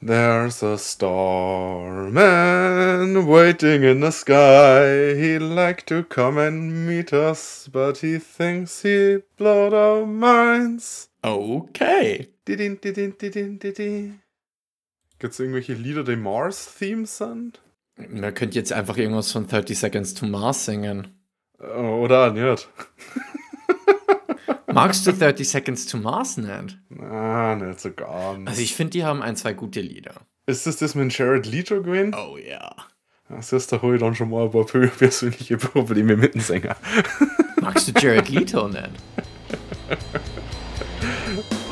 There's a starman waiting in the sky. He'd like to come and meet us, but he thinks he blowed our minds. Okay. Didin, didin, didin, didin. Gibt's irgendwelche Lieder, die Mars-Themes sind? Man könnte jetzt einfach irgendwas von 30 Seconds to Mars singen. Oder nicht? Magst du 30 Seconds to Mars nicht? Na, nicht so gar nicht. Also ich finde, die haben ein, zwei gute Lieder. Ist das das mit Jared Leto gewesen? Oh ja. Das ist da heute dann schon mal ein paar persönliche Probleme mit dem Sänger. Magst du Jared Leto nicht?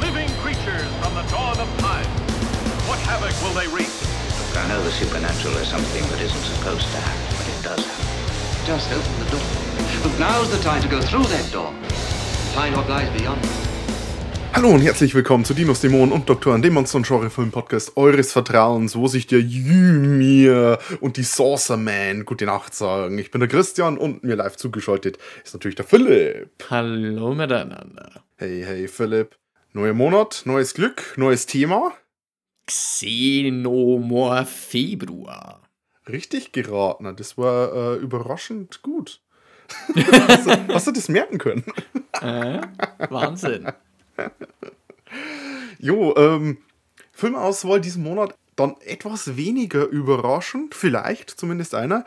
Living creatures from the dawn of time. What havoc will they wreak? Look, I know the supernatural is something that isn't supposed to happen, but it does happen. Just open the door. Look, now's the time to go through that door. Hallo und herzlich willkommen zu Dinos, Dämonen und Doktoren, dem Monster- und Genre-Film-Podcast eures Vertrauens, wo sich der Ymir und die Saucer Man gute Nacht sagen. Ich bin der Christian und mir live zugeschaltet ist natürlich der Philipp. Hallo miteinander. Hey, hey Philipp. Neuer Monat, neues Glück, neues Thema. Xenomorph Februar. Richtig geraten, das war äh, überraschend gut. Hast, du, hast du das merken können? Äh? Wahnsinn. Jo, ähm, Filmauswahl diesen Monat dann etwas weniger überraschend, vielleicht zumindest einer.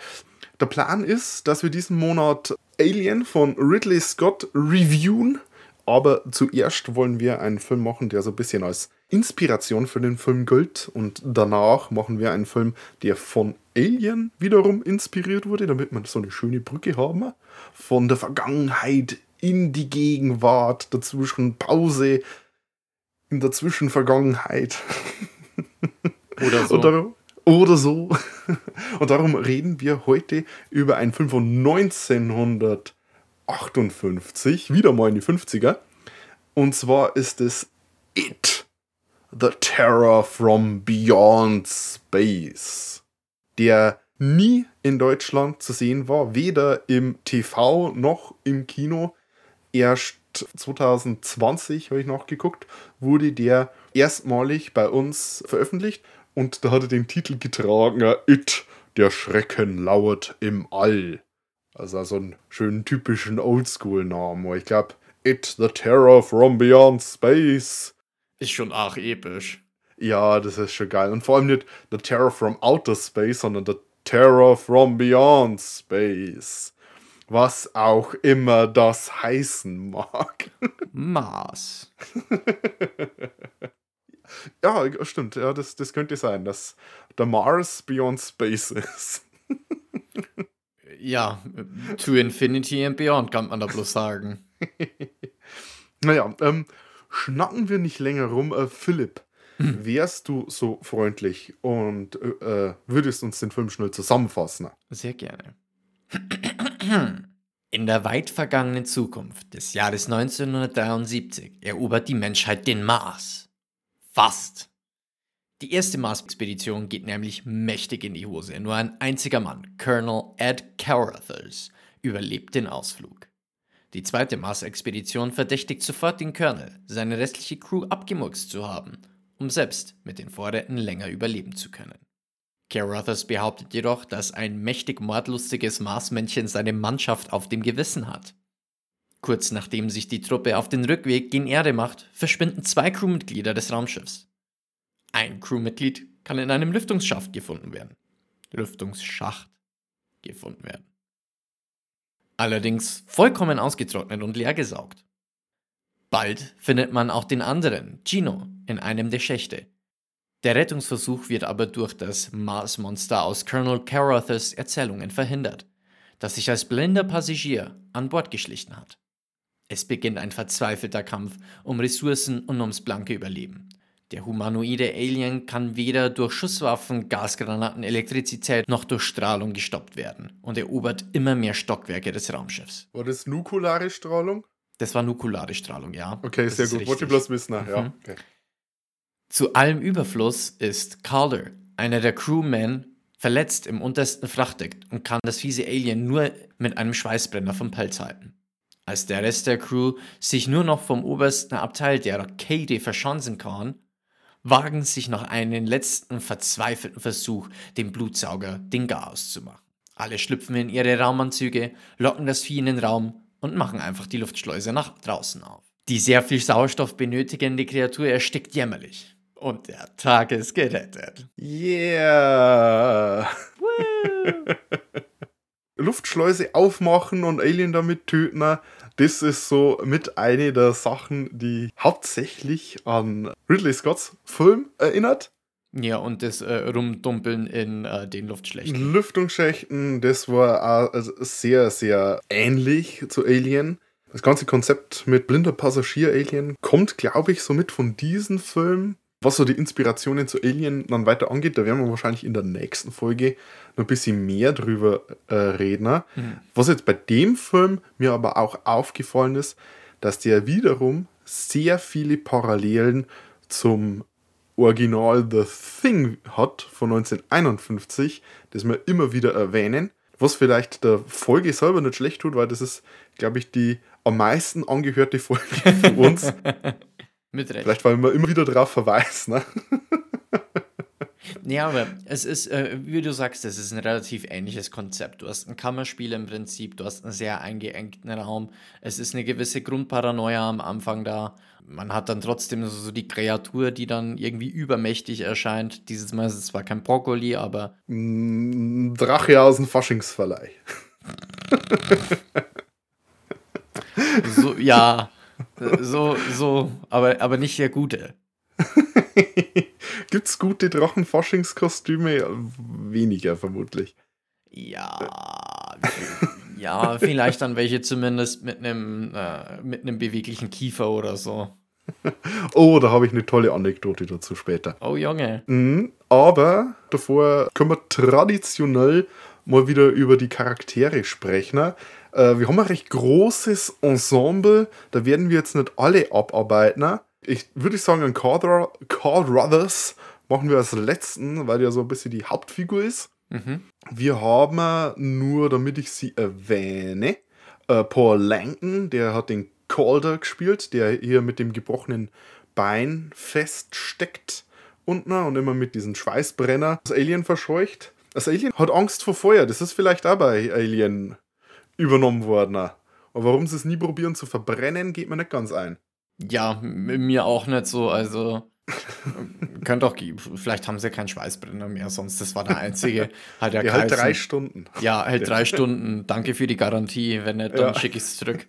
Der Plan ist, dass wir diesen Monat Alien von Ridley Scott reviewen, aber zuerst wollen wir einen Film machen, der so ein bisschen als Inspiration für den Film gilt und danach machen wir einen Film, der von Alien wiederum inspiriert wurde, damit wir so eine schöne Brücke haben. Von der Vergangenheit in die Gegenwart, dazwischen Pause, in der Zwischenvergangenheit. Oder so. Darum, oder so. Und darum reden wir heute über einen Film von 1958, wieder mal in die 50er. Und zwar ist es It, The Terror from Beyond Space, der nie in Deutschland zu sehen war, weder im TV noch im Kino. Erst 2020, habe ich nachgeguckt, wurde der erstmalig bei uns veröffentlicht und da hat er den Titel getragen, It, der Schrecken lauert im All. Also so einen schönen typischen Oldschool-Namen. Ich glaube, It, the Terror from Beyond Space. Ist schon arg episch. Ja, das ist schon geil. Und vor allem nicht The Terror from Outer Space, sondern The Terror from Beyond Space. Was auch immer das heißen mag. Mars. Ja, stimmt. Ja, das, das könnte sein, dass der Mars Beyond Space ist. Ja, to Infinity and Beyond kann man da bloß sagen. Naja, ähm, schnacken wir nicht länger rum. Äh, Philipp, wärst du so freundlich und äh, äh, würdest uns den Film schnell zusammenfassen? Sehr gerne. In der weit vergangenen Zukunft des Jahres 1973 erobert die Menschheit den Mars. Fast. Die erste Mars-Expedition geht nämlich mächtig in die Hose. Nur ein einziger Mann, Colonel Ed Carruthers, überlebt den Ausflug. Die zweite Mars-Expedition verdächtigt sofort den Colonel, seine restliche Crew abgemurkst zu haben, um selbst mit den Vorräten länger überleben zu können. Carruthers behauptet jedoch, dass ein mächtig mordlustiges Marsmännchen seine Mannschaft auf dem Gewissen hat. Kurz nachdem sich die Truppe auf den Rückweg gen Erde macht, verschwinden zwei Crewmitglieder des Raumschiffs. Ein Crewmitglied kann in einem Lüftungsschacht gefunden werden. Lüftungsschacht gefunden werden. Allerdings vollkommen ausgetrocknet und leergesaugt. Bald findet man auch den anderen, Gino, in einem der Schächte. Der Rettungsversuch wird aber durch das Mars-Monster aus Colonel Carruthers Erzählungen verhindert, das sich als blinder Passagier an Bord geschlichen hat. Es beginnt ein verzweifelter Kampf um Ressourcen und ums blanke Überleben. Der humanoide Alien kann weder durch Schusswaffen, Gasgranaten, Elektrizität noch durch Strahlung gestoppt werden und erobert immer mehr Stockwerke des Raumschiffs. War das nukulare Strahlung? Das war nukulare Strahlung, ja. Okay, Das sehr gut. Wollte ich bloß wissen. Ja, Mhm. okay. Zu allem Überfluss ist Calder, einer der Crewmen, verletzt im untersten Frachtdeck und kann das fiese Alien nur mit einem Schweißbrenner vom Pelz halten. Als der Rest der Crew sich nur noch vom obersten Abteil der Rakete verschanzen kann, wagen sich noch einen letzten verzweifelten Versuch, dem Blutsauger den Garaus zu machen. Alle schlüpfen in ihre Raumanzüge, locken das Vieh in den Raum und machen einfach die Luftschleuse nach draußen auf. Die sehr viel Sauerstoff benötigende Kreatur erstickt jämmerlich. Und der Tag ist gerettet. Yeah! Luftschleuse aufmachen und Alien damit töten, das ist so mit eine der Sachen, die hauptsächlich an Ridley Scotts Film erinnert. Ja, und das äh, Rumdumpeln in äh, den Luftschlächten. Lüftungsschächten, das war also sehr, sehr ähnlich zu Alien. Das ganze Konzept mit blinder Passagier-Alien kommt, glaube ich, somit von diesem Film. Was so die Inspirationen zu Alien dann weiter angeht, da werden wir wahrscheinlich in der nächsten Folge noch ein bisschen mehr drüber äh, reden. Was jetzt bei dem Film mir aber auch aufgefallen ist, dass der wiederum sehr viele Parallelen zum Original The Thing hat von 1951, das wir immer wieder erwähnen. Was vielleicht der Folge selber nicht schlecht tut, weil das ist, glaube ich, die am meisten angehörte Folge von uns. Mit Recht. Vielleicht, weil man immer wieder darauf verweist. Ne? Ja, aber es ist, äh, wie du sagst, es ist ein relativ ähnliches Konzept. Du hast ein Kammerspiel im Prinzip, du hast einen sehr eingeengten Raum. Es ist eine gewisse Grundparanoia am Anfang da. Man hat dann trotzdem so die Kreatur, die dann irgendwie übermächtig erscheint. Dieses Mal ist es zwar kein Brokkoli, aber Ein Drache aus dem Faschingsverleih. so, ja, so, so, aber, aber nicht der gute. Gibt es gute Drachenfaschingskostüme? Weniger vermutlich. Ja, ja, vielleicht dann welche zumindest mit einem, äh, mit einem beweglichen Kiefer oder so. Oh, da habe ich eine tolle Anekdote dazu später. Oh Junge. Mhm, aber davor können wir traditionell mal wieder über die Charaktere sprechen. Äh, wir haben ein recht großes Ensemble, da werden wir jetzt nicht alle abarbeiten. Ich würde sagen, an Carl, Ruthers machen wir als letzten, weil der so ein bisschen die Hauptfigur ist. Wir haben nur, damit ich sie erwähne, äh, Paul Langton, der hat den Calder gespielt, der hier mit dem gebrochenen Bein feststeckt unten und immer mit diesem Schweißbrenner das Alien verscheucht. Das Alien hat Angst vor Feuer, das ist vielleicht auch bei Alien übernommen worden. Aber warum sie es nie probieren zu verbrennen, geht mir nicht ganz ein. Ja, mir auch nicht so, also. Könnte auch, vielleicht haben sie keinen Schweißbrenner mehr, sonst das war der einzige. Hat ja, Ja, halt drei Stunden. Ja, halt drei Stunden. Danke für die Garantie. Wenn nicht, dann Ja. schicke ich es zurück.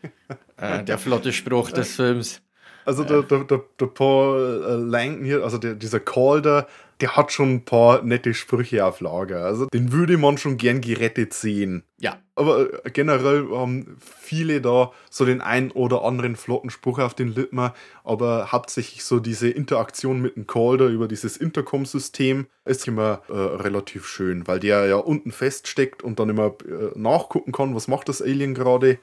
Äh, der flotte Spruch des Films. Also der, der, der, der Paul äh, Langton hier, also der, dieser Calder, der hat schon ein paar nette Sprüche auf Lager. Also den würde man schon gern gerettet sehen. Ja, Aber äh, generell haben viele da so den einen oder anderen flotten Spruch auf den Lippen, aber hauptsächlich so diese Interaktion mit dem Calder über dieses Intercom-System ist immer äh, relativ schön, weil der ja unten feststeckt und dann immer äh, nachgucken kann, was macht das Alien gerade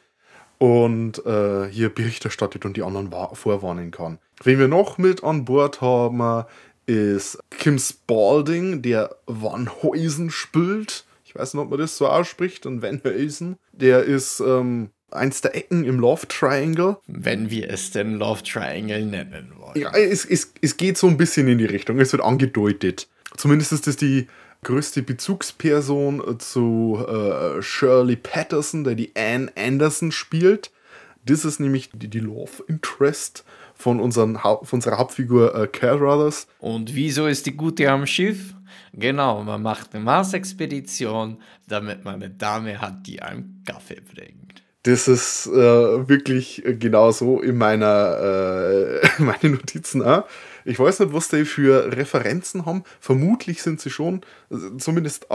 und äh, hier Bericht erstattet und die anderen wa- vorwarnen kann. Wen wir noch mit an Bord haben, ist Kim Spalding, der Van Heusen spielt. Ich weiß nicht, ob man das so ausspricht. Und Van Heusen, der ist ähm, eins der Ecken im Love Triangle. wenn wir es denn Love Triangle nennen wollen. Ja, es, es, es geht so ein bisschen in die Richtung. Es wird angedeutet. Zumindest ist das die größte Bezugsperson zu äh, Shirley Patterson, der die Anne Anderson spielt. Das ist nämlich die, die Love Interest von, unseren, von unserer Hauptfigur äh, Brothers. Und wieso ist die Gute am Schiff? Genau, man macht eine Mars-Expedition, damit man eine Dame hat, die einem Kaffee bringt. Das ist äh, wirklich genau so in meiner äh, in meinen Notizen auch. Ich weiß nicht, was die für Referenzen haben. Vermutlich sind sie schon äh, zumindest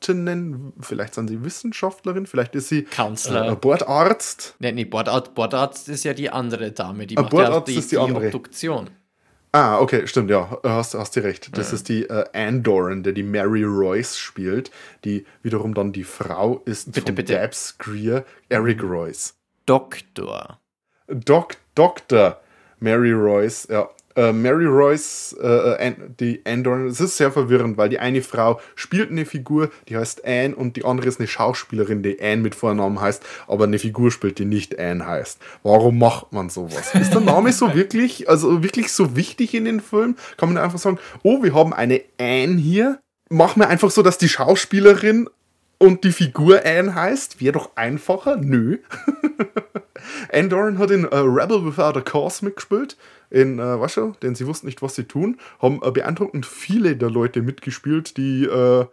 Astronautinnen. Vielleicht sind sie Wissenschaftlerin. Vielleicht ist sie Kanzler. äh, Bordarzt. Nee, nee, Bordarzt, Bordarzt ist ja die andere Dame, die Ah, macht ja die, ist die andere. Obduktion. Ah, okay, stimmt, ja, hast, hast du recht. Das ist die äh, Anne Doran, der die Mary Royce spielt, die wiederum dann die Frau ist Bitte, von bitte. Babs Greer, Eric Royce. Doktor. Doc, Dr. Mary Royce, ja. Äh, Mary Royce, äh, die Anne Dornan, es ist sehr verwirrend, weil die eine Frau spielt eine Figur, die heißt Anne und die andere ist eine Schauspielerin, die Anne mit Vornamen heißt, aber eine Figur spielt, die nicht Anne heißt. Warum macht man sowas? Ist der Name so wirklich, also wirklich so wichtig in den Film? Kann man einfach sagen, oh, wir haben eine Anne hier, machen wir einfach so, dass die Schauspielerin und die Figur Anne heißt? Wäre doch einfacher? Nö. Anne Doran hat in äh, Rebel Without a Cause mitgespielt. In, äh, weißt du, denn sie wussten nicht, was sie tun. Haben äh, beeindruckend viele der Leute mitgespielt, die äh,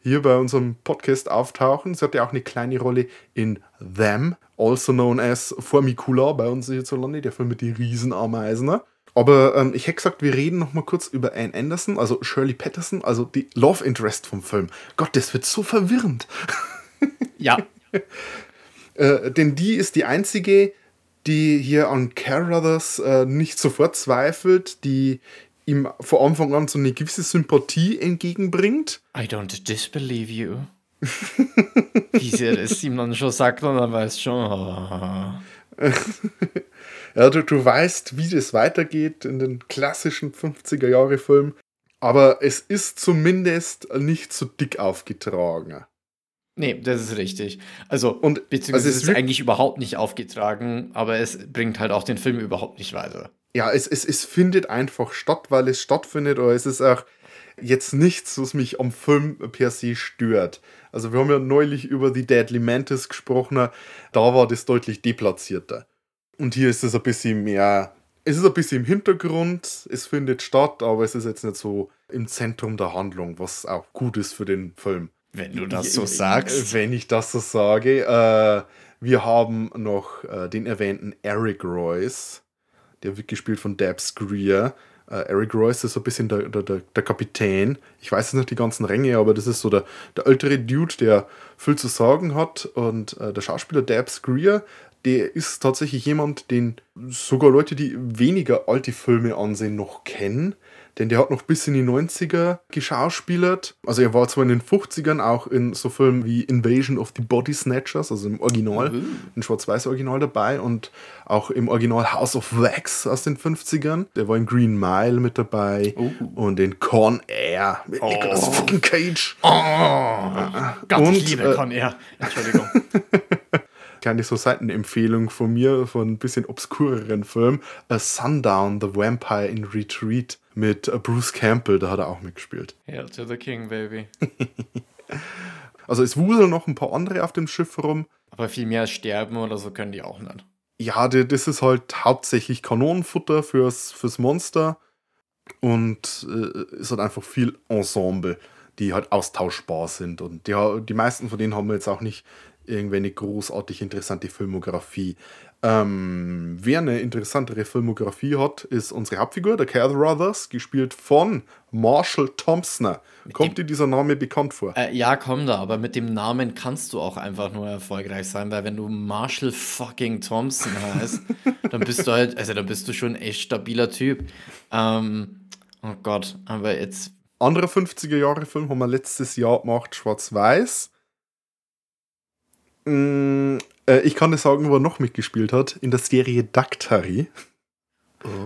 hier bei unserem Podcast auftauchen. Sie hatte auch eine kleine Rolle in Them, also known as Formicula bei uns hierzulande, der Film mit den Riesenameisen. Aber ähm, ich hätte gesagt, wir reden noch mal kurz über Anne Anderson, also Shirley Patterson, also die Love Interest vom Film. Gott, das wird so verwirrend. Ja, Äh, denn die ist die einzige, die hier an Carruthers äh, nicht sofort zweifelt, die ihm von Anfang an so eine gewisse Sympathie entgegenbringt. I don't disbelieve you. Wie sie das ihm dann schon sagt und er weiß schon. ah. Ja, du, du weißt, wie das weitergeht in den klassischen 50er-Jahre-Filmen, aber es ist zumindest nicht so dick aufgetragen. Nee, das ist richtig. Also, Und- beziehungsweise also es ist wirkt- eigentlich überhaupt nicht aufgetragen, aber es bringt halt auch den Film überhaupt nicht weiter. Ja, es, es, es findet einfach statt, weil es stattfindet, aber es ist auch jetzt nichts, was mich am Film per se stört. Also wir haben ja neulich über die Deadly Mantis gesprochen, da war das deutlich deplatzierter. Und hier ist es ein bisschen mehr, es ist ein bisschen im Hintergrund, es findet statt, aber es ist jetzt nicht so im Zentrum der Handlung, was auch gut ist für den Film. Wenn du das so Ja, sagst. Wenn ich das so sage. Äh, wir haben noch äh, den erwähnten Eric Royce. Der wird gespielt von Debs Greer. Äh, Eric Royce ist so ein bisschen der, der, der, der Kapitän. Ich weiß jetzt nicht die ganzen Ränge, aber das ist so der, der ältere Dude, der viel zu sagen hat. Und äh, der Schauspieler Debs Greer, der ist tatsächlich jemand, den sogar Leute, die weniger alte Filme ansehen, noch kennen. Denn der hat noch bis in die 90er geschauspielert. Also er war zwar in den 50ern auch in so Filmen wie Invasion of the Body Snatchers, also im Original, im Schwarz-Weiß-Original dabei und auch im Original House of Wax aus den 50ern. Der war in Green Mile mit dabei und in Con Air mit Nicolas fucking Cage. Gott, Und, ich liebe äh, Con Air. Entschuldigung. Kleine so Seitenempfehlung von mir von ein bisschen obskureren Film. A Sundown, The Vampire in Retreat mit äh, Bruce Campbell, da hat er auch mitgespielt. Hail to the King, baby. Also es wuseln noch ein paar andere auf dem Schiff rum. Aber viel mehr sterben oder so können die auch nicht. Ja, das ist halt hauptsächlich Kanonenfutter fürs, fürs Monster und äh, ist halt einfach viel Ensemble, die halt austauschbar sind. Und die, die meisten von denen haben jetzt auch nicht irgendwie eine großartig interessante Filmografie. Ähm, wer eine interessantere Filmografie hat, ist unsere Hauptfigur, der Carruthers, gespielt von Marshall Thompson. Kommt dir dieser Name bekannt vor? Äh, ja, komm da, aber mit dem Namen kannst du auch einfach nur erfolgreich sein, weil wenn du Marshall fucking Thompson heißt, dann bist du halt, also dann bist du schon ein echt stabiler Typ. Ähm, oh Gott, aber jetzt, Anderer 50er-Jahre-Film haben wir letztes Jahr gemacht, Schwarz-Weiß. Mm, äh, ich kann dir sagen, wo er noch mitgespielt hat. In der Serie Daktari.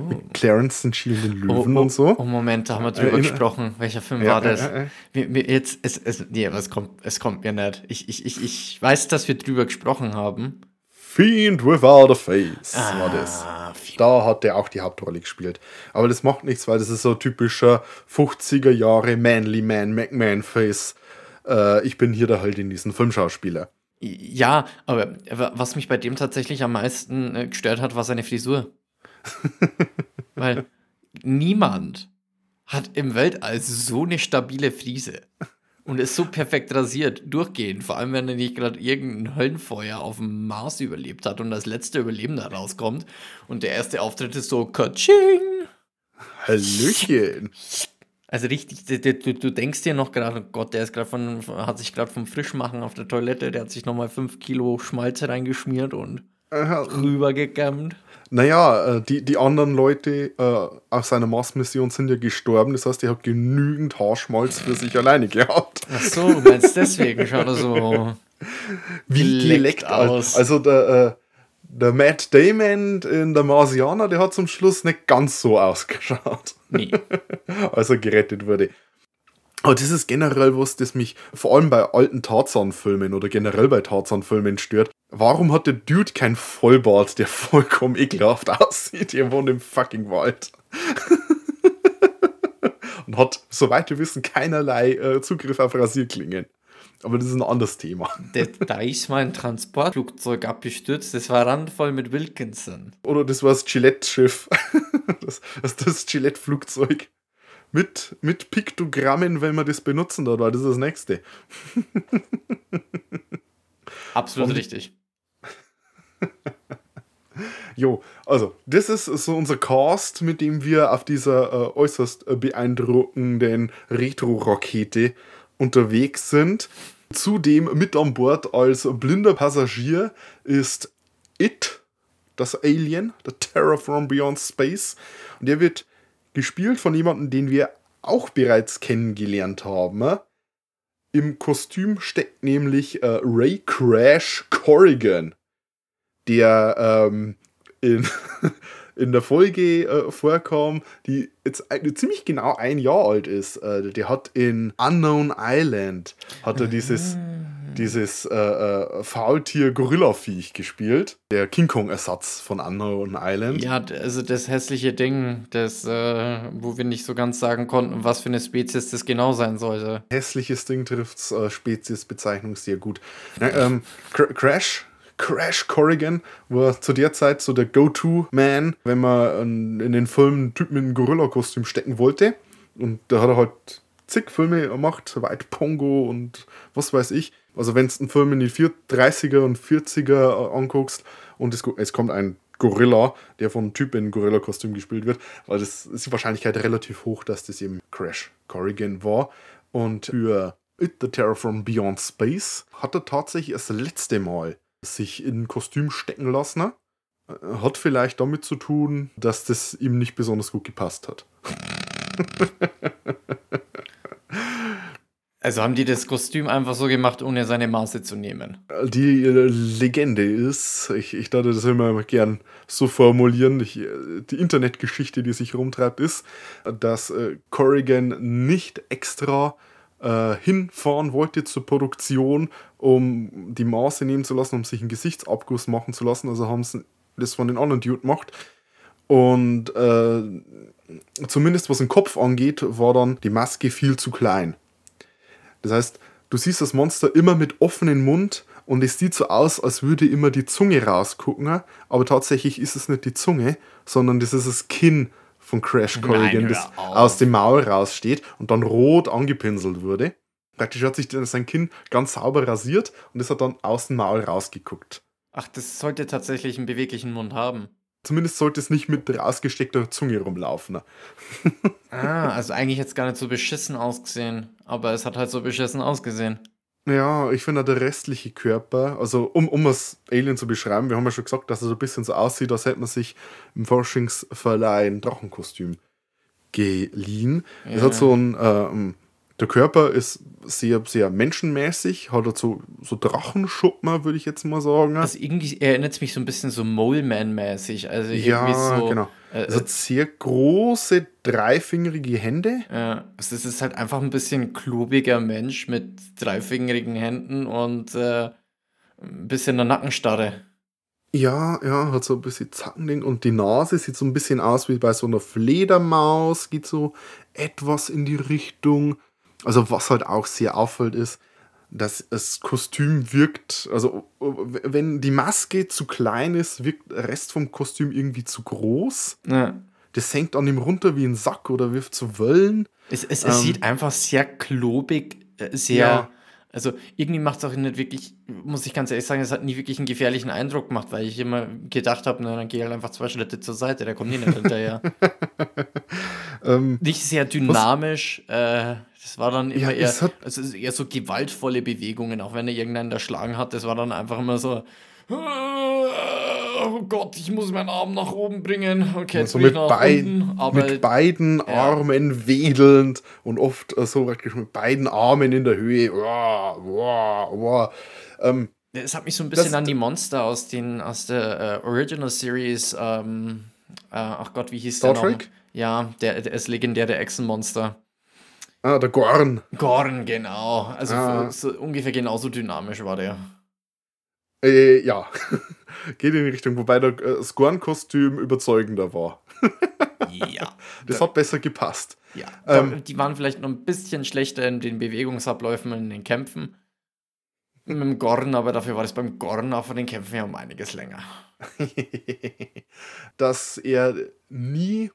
Mit Clarence den schielenden Löwen oh, und so. Oh, Moment, da haben wir drüber Äh, gesprochen. Welcher Film Ja, war das? äh, äh, äh. Mir, mir jetzt, es, es, nee, aber es kommt, es kommt mir nicht. Ich, ich, ich, ich weiß, dass wir drüber gesprochen haben. Fiend Without a Face war das. Ah, viel- Da hat er auch die Hauptrolle gespielt. Aber das macht nichts, weil das ist so typischer 50er Jahre Manly Man McMahon Face. Äh, ich bin hier der Halt in diesem Filmschauspieler. Ja, aber wa- was mich bei dem tatsächlich am meisten äh, gestört hat, war seine Frisur. Weil niemand hat im Weltall so eine stabile Frise und ist so perfekt rasiert, durchgehend. Vor allem, wenn er nicht gerade irgendein Höllenfeuer auf dem Mars überlebt hat und das letzte Überlebende rauskommt und der erste Auftritt ist so Katsching. Hallöchen. Also richtig, du, du, denkst dir noch gerade, oh Gott, der ist gerade von, hat sich gerade vom Frischmachen auf der Toilette, der hat sich nochmal 5 Kilo Schmalze reingeschmiert und rübergekämmt. Naja, äh, die, die anderen Leute äh, auf seiner Mars-Mission sind ja gestorben. Das heißt, er hat genügend Haarschmalz für sich alleine gehabt. Ach so, du meinst deswegen schaut er so. Wie aus. aus. Also der, äh, der Matt Damon in der Marsianer, der hat zum Schluss nicht ganz so ausgeschaut, Nee. als er gerettet wurde. Aber das ist generell was, das mich vor allem bei alten Tarzan-Filmen oder generell bei Tarzan-Filmen stört. Warum hat der Dude kein Vollbart, der vollkommen ekelhaft aussieht? Er wohnt im fucking Wald. Und hat, soweit wir wissen, keinerlei äh, Zugriff auf Rasierklingen. Aber das ist ein anderes Thema. Da, da ist mein Transportflugzeug abgestürzt. Das war randvoll mit Wilkinson. Oder das war das Gillette-Schiff. Das, das, das Gillette-Flugzeug. Mit, mit Piktogrammen, wenn man das benutzen darf, weil das ist das nächste. Absolut Und- richtig. Jo, also, das ist so unser Cast, mit dem wir auf dieser äh, äußerst beeindruckenden Retro-Rakete unterwegs sind. Zudem mit an Bord als blinder Passagier ist It, das Alien, der Terror from Beyond Space. Und der wird gespielt von jemandem, den wir auch bereits kennengelernt haben. Im Kostüm steckt nämlich äh, Ray Crash Corrigan der ähm, in, in der Folge äh, vorkam, die jetzt ein, ziemlich genau ein Jahr alt ist. Äh, der hat in Unknown Island hat er dieses, dieses äh, äh, Faultier-Gorilla-Viech gespielt. Der King Kong-Ersatz von Unknown Island. Ja, also das hässliche Ding, das, äh, wo wir nicht so ganz sagen konnten, was für eine Spezies das genau sein sollte. Hässliches Ding trifft äh, Speziesbezeichnung sehr gut. Ja, ähm, Cr Crash. Crash Corrigan war zu der Zeit so der Go-To-Man, wenn man in den Filmen einen Typ mit einem Gorilla-Kostüm stecken wollte. Und da hat er halt zig Filme gemacht, White Pongo und was weiß ich. Also wenn du einen Film in die vier- 30er und 40er äh, anguckst und es, es kommt ein Gorilla, der von einem Typ in einem Gorilla-Kostüm gespielt wird, weil das ist die Wahrscheinlichkeit relativ hoch, dass das eben Crash Corrigan war. Und für It the Terror from Beyond Space hat er tatsächlich das letzte Mal sich in ein Kostüm stecken lassen. Äh, Hat vielleicht damit zu tun, dass das ihm nicht besonders gut gepasst hat. Also haben die das Kostüm einfach so gemacht, ohne seine Maße zu nehmen. Die äh, Legende ist, ich, ich dachte das immer gern so formulieren, ich, äh, die Internetgeschichte, die sich rumtreibt, ist, dass Corrigan nicht extra äh, hinfahren wollte zur Produktion, um die Maße nehmen zu lassen, um sich einen Gesichtsabguss machen zu lassen. Also haben sie das von den anderen Dude gemacht. Und äh, zumindest was den Kopf angeht, war dann die Maske viel zu klein. Das heißt, du siehst das Monster immer mit offenem Mund und es sieht so aus, als würde immer die Zunge rausgucken, aber tatsächlich ist es nicht die Zunge, sondern das ist das Kinn von Crash Corrigan, auf. aus dem Maul raussteht und dann rot angepinselt wurde. Praktisch hat sich sein Kinn ganz sauber rasiert und es hat dann aus dem Maul rausgeguckt. Ach, das sollte tatsächlich einen beweglichen Mund haben. Zumindest sollte es nicht mit rausgesteckter Zunge rumlaufen. Ah, also eigentlich jetzt gar nicht so beschissen ausgesehen, aber es hat halt so beschissen ausgesehen. Ja, ich finde der restliche Körper, also um, um das Alien zu beschreiben, wir haben ja schon gesagt, dass er so ein bisschen so aussieht, als hätte man sich im Forschungsverleih ein Drachenkostüm geliehen. Es Ja. hat so ein, ähm, der Körper ist sehr, sehr menschenmäßig, hat halt so, so Drachenschuppen, würde ich jetzt mal sagen. Also irgendwie erinnert es mich so ein bisschen so Mole-Man-mäßig. Also ja, so. genau. Äh, Es hat sehr große, dreifingerige Hände. Ja, also es ist halt einfach ein bisschen klobiger Mensch mit dreifingerigen Händen und äh, ein bisschen eine Nackenstarre. Ja, ja, hat so ein bisschen Zackending und die Nase sieht so ein bisschen aus wie bei so einer Fledermaus, geht so etwas in die Richtung. Also was halt auch sehr auffällt ist, dass das Kostüm wirkt, also wenn die Maske zu klein ist, wirkt der Rest vom Kostüm irgendwie zu groß. Ja. Das hängt an ihm runter wie ein Sack oder wirft so Wöllen. Es, es, es Ähm, sieht einfach sehr klobig, äh, sehr. Ja. Also irgendwie macht es auch nicht wirklich, muss ich ganz ehrlich sagen, es hat nie wirklich einen gefährlichen Eindruck gemacht, weil ich immer gedacht habe, na, dann geh halt einfach zwei Schritte zur Seite, der kommt nie nicht hinterher. Ähm, nicht sehr dynamisch, äh, das war dann immer Ja, eher, hat- also eher so gewaltvolle Bewegungen, auch wenn er irgendeinen erschlagen hat, das war dann einfach immer so, oh Gott, ich muss meinen Arm nach oben bringen, okay, jetzt so bin ich mit, beiden, unten, mit beiden Armen wedelnd und oft äh, so praktisch mit beiden Armen in der Höhe. Wow, wow, wow. Ähm, Es hat mich so ein bisschen Das- an die Monster aus, den, aus der äh, Original Series, ähm, äh, ach Gott, wie hieß Star der noch? Trek? Ja, der, der ist legendäre Echsenmonster. Ah, der Gorn. Gorn, genau. Also Ah. so, ungefähr genauso dynamisch war der. Äh, ja. Geht in die Richtung, wobei der, äh, das Gorn-Kostüm überzeugender war. Ja. Das hat besser gepasst. ja. Ähm, die waren vielleicht noch ein bisschen schlechter in den Bewegungsabläufen in den Kämpfen. Mit dem Gorn, aber dafür war das beim Gorn auch von den Kämpfen ja um einiges länger. Dass er nie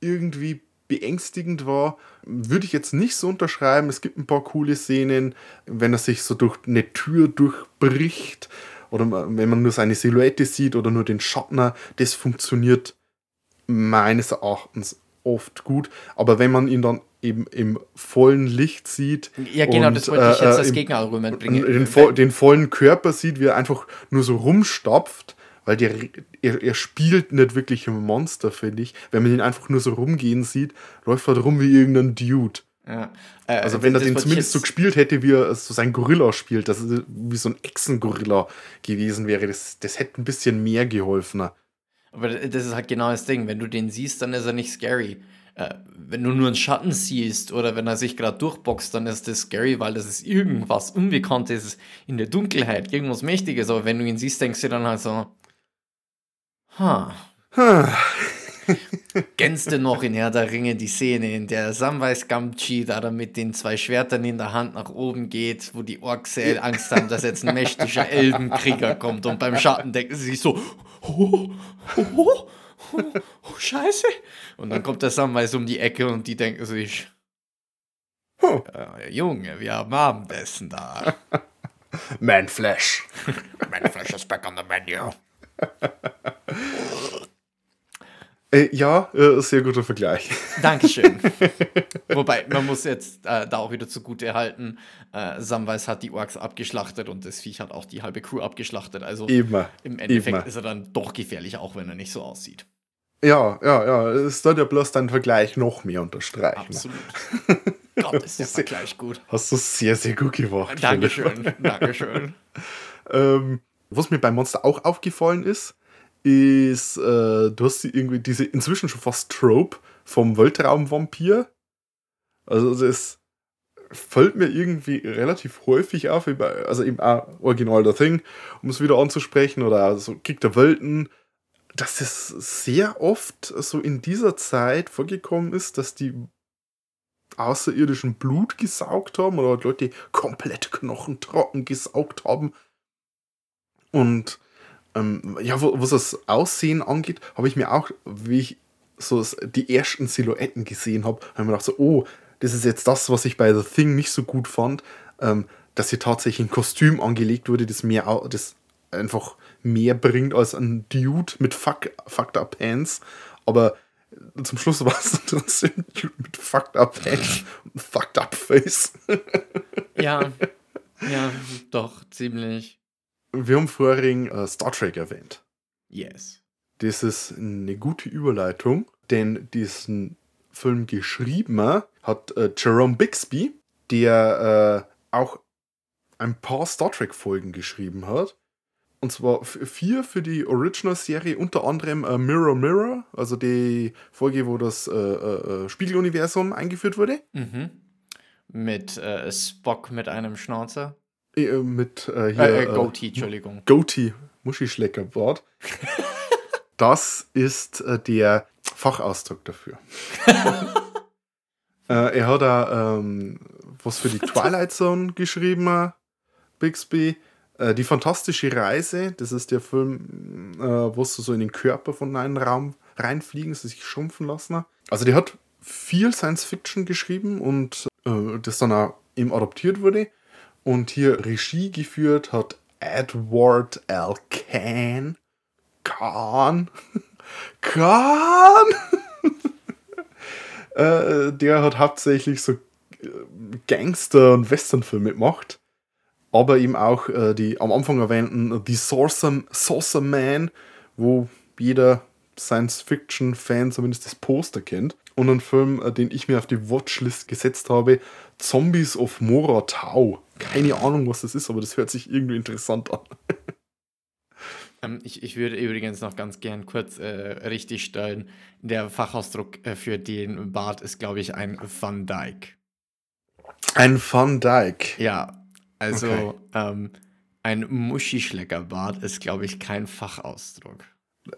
irgendwie beängstigend war, würde ich jetzt nicht so unterschreiben. Es gibt ein paar coole Szenen, wenn er sich so durch eine Tür durchbricht oder wenn man nur seine Silhouette sieht oder nur den Schatten, das funktioniert meines Erachtens oft gut. Aber wenn man ihn dann eben im vollen Licht sieht, Ja, genau, und, das wollte ich jetzt äh, als im- Gegenargument bringen. den, vo den vollen Körper sieht, wie er einfach nur so rumstapft, weil der, er, er spielt nicht wirklich ein Monster, finde ich. Wenn man ihn einfach nur so rumgehen sieht, läuft er rum wie irgendein Dude. Ja. Äh, Also wenn er das den zumindest so gespielt hätte, wie er so sein Gorilla spielt, dass er wie so ein Echsengorilla gewesen wäre, das, das hätte ein bisschen mehr geholfen. Aber das ist halt genau das Ding. Wenn du den siehst, dann ist er nicht scary. Äh, wenn du nur einen Schatten siehst oder wenn er sich gerade durchboxt, dann ist das scary, weil das ist irgendwas Unbekanntes in der Dunkelheit, irgendwas Mächtiges. Aber wenn du ihn siehst, denkst du dann halt so, ha. Kennst du noch in Herr der Ringe die Szene, in der Samwise Gamgee da dann mit den zwei Schwertern in der Hand nach oben geht, wo die Orks sehr Angst haben, dass jetzt ein mächtiger Elbenkrieger kommt und beim Schatten denken sie sich so, oh, oh, oh, oh, oh, scheiße. Und dann kommt der Samwise um die Ecke und die denken sich, äh, Junge, wir haben Abendessen da. Manflash. Mein Flash is back on the menu. Äh, ja, äh, sehr guter Vergleich. Dankeschön. Wobei, man muss jetzt äh, da auch wieder zugute erhalten, äh, Samwise hat die Orks abgeschlachtet und das Viech hat auch die halbe Crew abgeschlachtet. Also Eben. im Endeffekt eben. ist er dann doch gefährlich, auch wenn er nicht so aussieht. Ja, ja, ja. Es soll ja bloß deinen Vergleich noch mehr unterstreichen. Absolut. Gott, ist der Vergleich gut. Hast du sehr, sehr gut gemacht. Dankeschön, Dankeschön. Ähm, was mir bei Monster auch aufgefallen ist, ist, äh, du hast irgendwie diese inzwischen schon fast Trope vom Weltraumvampir. Also das fällt mir irgendwie relativ häufig auf, also eben auch Original The Thing, um es wieder anzusprechen, oder so Krieg der Welten, dass es sehr oft so in dieser Zeit vorgekommen ist, dass die außerirdischen Blut gesaugt haben oder halt Leute komplett knochentrocken gesaugt haben. Und ähm, ja, wo- was das Aussehen angeht, habe ich mir auch, wie ich so die ersten Silhouetten gesehen habe, habe ich mir gedacht, so, oh, das ist jetzt das, was ich bei The Thing nicht so gut fand, ähm, dass hier tatsächlich ein Kostüm angelegt wurde, das mehr, das einfach mehr bringt als ein Dude mit fuck, fucked up Pants. Aber zum Schluss war es trotzdem ein Dude mit fucked up Pants und fucked up Face. Ja, ja, doch, ziemlich. Wir haben vorhin äh, Star Trek erwähnt. Yes. Das ist eine gute Überleitung, denn diesen Film geschrieben hat äh, Jerome Bixby, der äh, auch ein paar Star Trek-Folgen geschrieben hat. Und zwar vier für die Original-Serie, unter anderem äh, Mirror Mirror, also die Folge, wo das äh, äh, äh, Spiegeluniversum eingeführt wurde. Mhm. Mit äh, Spock mit einem Schnauzer. Äh, mit äh, hier, Äh, äh, äh, Goatee, Entschuldigung. Goatee Muschischleckerbart. das ist äh, der Fachausdruck dafür. äh, er hat da ähm, was für die Twilight Zone geschrieben, äh, Bixby. Äh, die fantastische Reise, das ist der Film, äh, wo sie so in den Körper von einem Raum reinfliegen, sie sich schrumpfen lassen. Also der hat viel Science Fiction geschrieben und äh, das dann auch eben adaptiert wurde. Und hier Regie geführt hat Edward L. Kahn. Kahn. Kahn. äh, der hat hauptsächlich so äh, Gangster- und Westernfilme gemacht. Aber eben auch äh, die am Anfang erwähnten The Saucer, Man, wo jeder Science-Fiction-Fan zumindest das Poster kennt. Und ein Film, äh, den ich mir auf die Watchlist gesetzt habe, Zombies of Moratau. Keine Ahnung, was das ist, aber das hört sich irgendwie interessant an. Ähm, ich, ich würde übrigens noch ganz gern kurz äh, richtig stellen. Der Fachausdruck äh, für den Bart ist, glaube ich, ein Van Dyke. Ein Van Dyke. Ja, also Okay. ähm, ein Muschischleckerbart ist, glaube ich, kein Fachausdruck.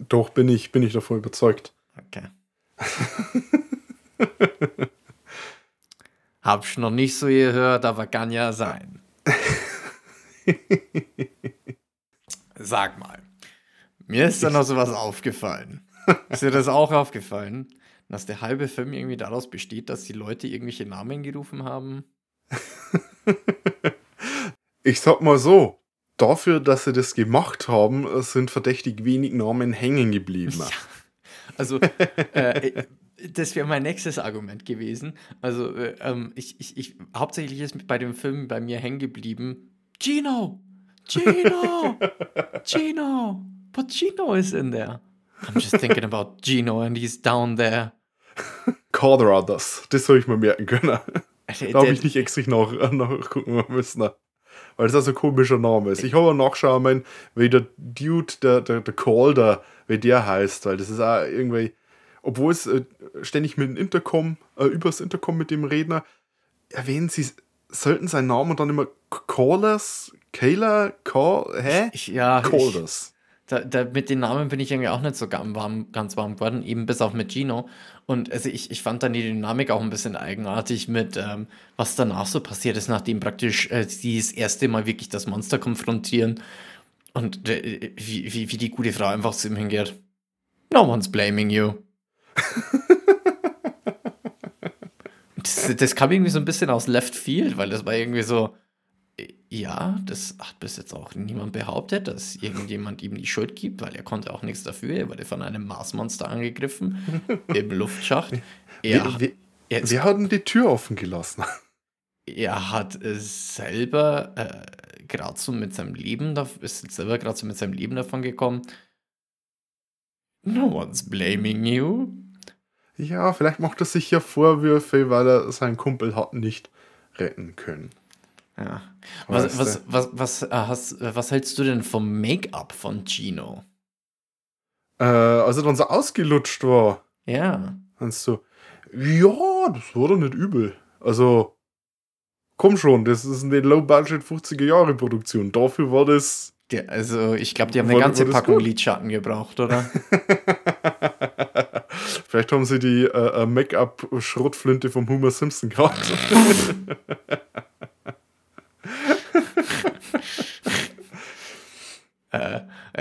Doch, bin ich, bin ich davon überzeugt. Okay. Hab's noch nicht so gehört, aber kann ja sein. Sag mal, mir ist da noch sowas aufgefallen. Ist dir das auch aufgallen, dass der halbe Film irgendwie daraus besteht, dass die Leute irgendwelche Namen gerufen haben? Ich sag mal so, dafür, dass sie das gemacht haben, sind verdächtig wenig Namen hängen geblieben. Also, äh, das wäre mein nächstes Argument gewesen. Also, äh, ähm, ich, ich, ich, hauptsächlich ist bei dem Film bei mir hängen geblieben: Gino! Gino! Gino! But Gino is in there. I'm just thinking about Gino and he's down there. Carruthers, das soll ich mir merken können. Der- Da habe ich nicht extra nach, nachgucken müssen. Weil das also ein komischer Name ist. Ich habe nachschauen, mein, wie der Dude, der, der, der Calder, wie der heißt, weil das ist auch irgendwie, obwohl es äh, ständig mit dem Intercom, äh, übers Intercom mit dem Redner, erwähnen sie selten seinen Namen und dann immer Callers, Kayla, Call, hä? Ich, ja, ich, Callers. da, da, mit den Namen bin ich irgendwie auch nicht so ganz warm, ganz warm geworden, eben bis auf mit Gino. Und also ich, ich fand dann die Dynamik auch ein bisschen eigenartig mit, ähm, was danach so passiert ist, nachdem praktisch äh, sie das erste Mal wirklich das Monster konfrontieren. Und äh, wie, wie, wie die gute Frau einfach zu ihm hingeht. No one's blaming you. das, das kam irgendwie so ein bisschen aus Left Field, weil das war irgendwie so, ja, das hat bis jetzt auch niemand behauptet, dass irgendjemand ihm die Schuld gibt, weil er konnte auch nichts dafür. Er wurde von einem Marsmonster angegriffen im Luftschacht. Er, Wer, wer, er, ist, wer hat denn die Tür offen gelassen? er hat es selber äh, gerade so mit seinem Leben, ist selber gerade so mit seinem Leben davon gekommen. No one's blaming you. Ja, vielleicht macht er sich ja Vorwürfe, weil er seinen Kumpel hat nicht retten können. Ja. Was, was, was, was, äh, hast, äh, was hältst du denn vom Make-up von Gino? Äh, als er dann so ausgelutscht war, Ja. meinst du, ja, das war doch nicht übel. Also, komm schon, das ist eine Low-Budget 50er-Jahre-Produktion. Dafür war das. Der, also, ich glaube, die haben War- eine ganze war Packung gut? Lidschatten gebraucht, oder? Vielleicht haben sie die äh, äh, Make-up-Schrottflinte vom Homer Simpson gehabt. äh,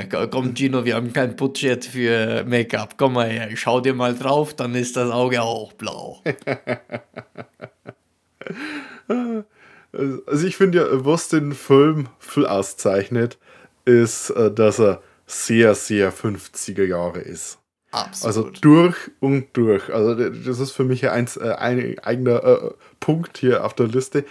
ko- komm, Gino, wir haben kein Budget für Make-up. Komm mal her, ich schau dir mal drauf, dann ist das Auge auch blau. Also ich finde ja, was den Film viel auszeichnet, ist, äh, dass er sehr, sehr 50er Jahre ist. Absolut. Also durch und durch. Also das ist für mich ein, äh, ein eigener äh, Punkt hier auf der Liste.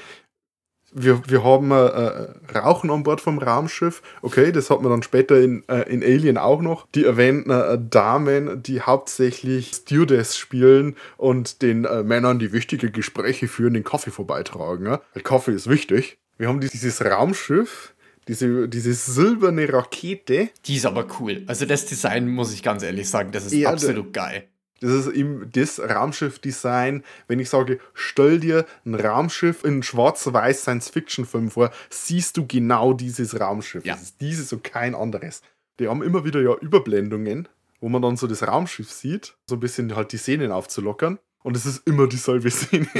Wir, wir haben äh, äh, Rauchen an Bord vom Raumschiff. Okay, das hat man dann später in, äh, in Alien auch noch. Die erwähnten äh, Damen, die hauptsächlich Stewardess spielen und den Männern, die wichtige Gespräche führen, den Kaffee vorbeitragen. Weil Kaffee ist wichtig. Wir haben dieses Raumschiff, diese, diese silberne Rakete. Die ist aber cool. Also das Design, muss ich ganz ehrlich sagen, das ist Ja, absolut geil. Das ist eben das Raumschiff-Design. Wenn ich sage, stell dir ein Raumschiff in schwarz-weiß Science-Fiction-Film vor, siehst du genau dieses Raumschiff. Ja. Das ist dieses und kein anderes. Die haben immer wieder ja Überblendungen, wo man dann so das Raumschiff sieht, so ein bisschen halt die Szenen aufzulockern. Und es ist immer dieselbe Szene.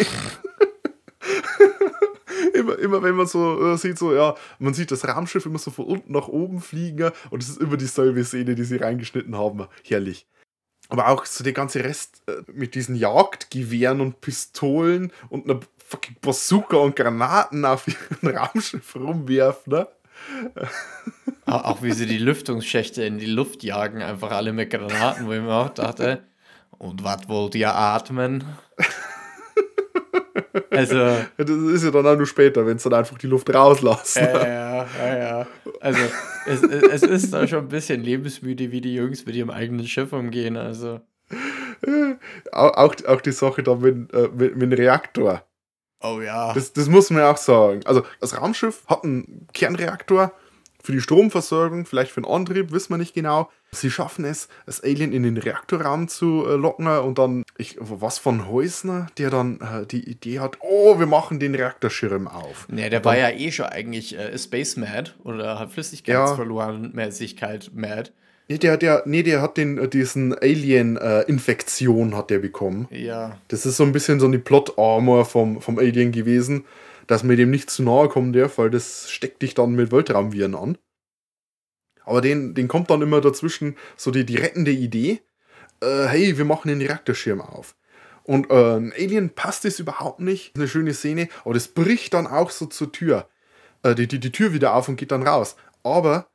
immer, immer wenn man so äh, sieht, so, ja, man sieht das Raumschiff immer so von unten nach oben fliegen und es ist immer dieselbe Szene, die sie reingeschnitten haben. Herrlich. Aber auch so der ganze Rest äh, mit diesen Jagdgewehren und Pistolen und einer fucking Bazooka und Granaten auf ihrem Raumschiff rumwerfen, ne? Auch wie sie die Lüftungsschächte in die Luft jagen, einfach alle mit Granaten, wo ich mir auch dachte, und was wollt ihr atmen? Also, Das ist ja dann auch nur später, wenn es dann einfach die Luft rauslassen. ja, ja, ja, ja. Also, es, es ist da schon ein bisschen lebensmüde, wie die Jungs mit ihrem eigenen Schiff umgehen. Also. Auch, auch, auch die Sache da mit, äh, mit, mit dem Reaktor. Oh ja. Das, das muss man ja auch sagen. Also, das Raumschiff hat einen Kernreaktor für die Stromversorgung, vielleicht für den Antrieb, wissen wir nicht genau. Sie schaffen es, das Alien in den Reaktorraum zu äh, locken und dann, ich, was von Häusner, der dann äh, die Idee hat, oh, wir machen den Reaktorschirm auf. Ne, der war ja eh schon eigentlich äh, Space Mad oder hat Flüssigkeitsverlorenmäßigkeit Mad. Nee, der, der, nee, der hat den, äh, diesen Alien-Infektion hat der bekommen. Ja. Das ist so ein bisschen so eine Plot-Armor vom, vom Alien gewesen, dass mir dem nicht zu nahe kommen darf, weil das steckt dich dann mit Weltraumviren an. Aber den, den kommt dann immer dazwischen so die, die rettende Idee, äh, hey, wir machen den Reaktorschirm auf. Und äh, ein Alien passt es überhaupt nicht. Eine schöne Szene, aber das bricht dann auch so zur Tür. Äh, die, die, die Tür wieder auf und geht dann raus. Aber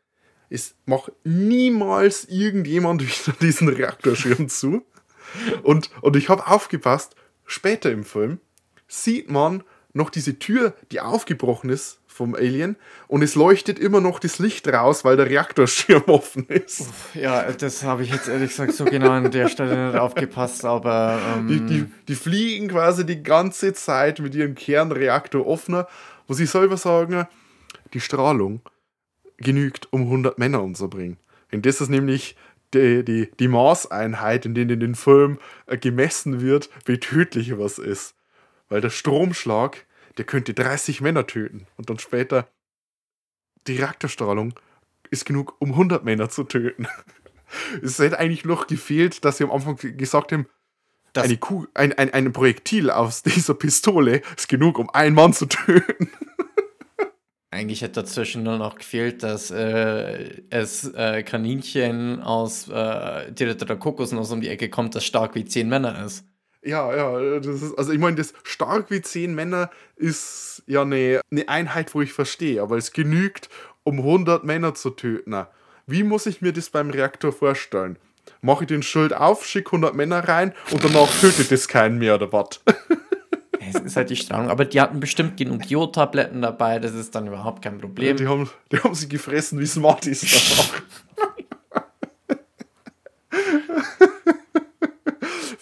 es macht niemals irgendjemand wieder diesen Reaktorschirm zu. Und, und ich habe aufgepasst, später im Film sieht man noch diese Tür, die aufgebrochen ist vom Alien und es leuchtet immer noch das Licht raus, weil der Reaktorschirm offen ist. Ja, das habe ich jetzt ehrlich gesagt so genau an der Stelle nicht aufgepasst, aber. Ähm, Die, die, die fliegen quasi die ganze Zeit mit ihrem Kernreaktor offener, wo sie selber sagen, die Strahlung genügt, um 100 Männer umzubringen. Und das ist nämlich die, die, die Maßeinheit, in der in den Film äh, gemessen wird, wie tödlich was ist. Weil der Stromschlag, der könnte 30 Männer töten. Und dann später, die Reaktorstrahlung ist genug, um 100 Männer zu töten. Es hätte eigentlich noch gefehlt, dass sie am Anfang gesagt haben, Das- eine Kuh, ein, ein, ein Projektil aus dieser Pistole ist genug, um einen Mann zu töten. Eigentlich hätte dazwischen nur noch gefehlt, dass äh, es äh, Kaninchen aus äh, direkt der Kokosnuss um die Ecke kommt, das stark wie zehn Männer ist. Ja, ja, das ist, also ich meine, das stark wie zehn Männer ist ja eine, eine Einheit, wo ich verstehe, aber es genügt, um 100 Männer zu töten. Wie muss ich mir das beim Reaktor vorstellen? Mache ich den Schild auf, schicke 100 Männer rein und danach tötet es keinen mehr oder was? Es ist halt die Strahlung. Aber die hatten bestimmt genug Jodtabletten dabei, das ist dann überhaupt kein Problem. Die haben, die haben sie gefressen wie Smarties danach.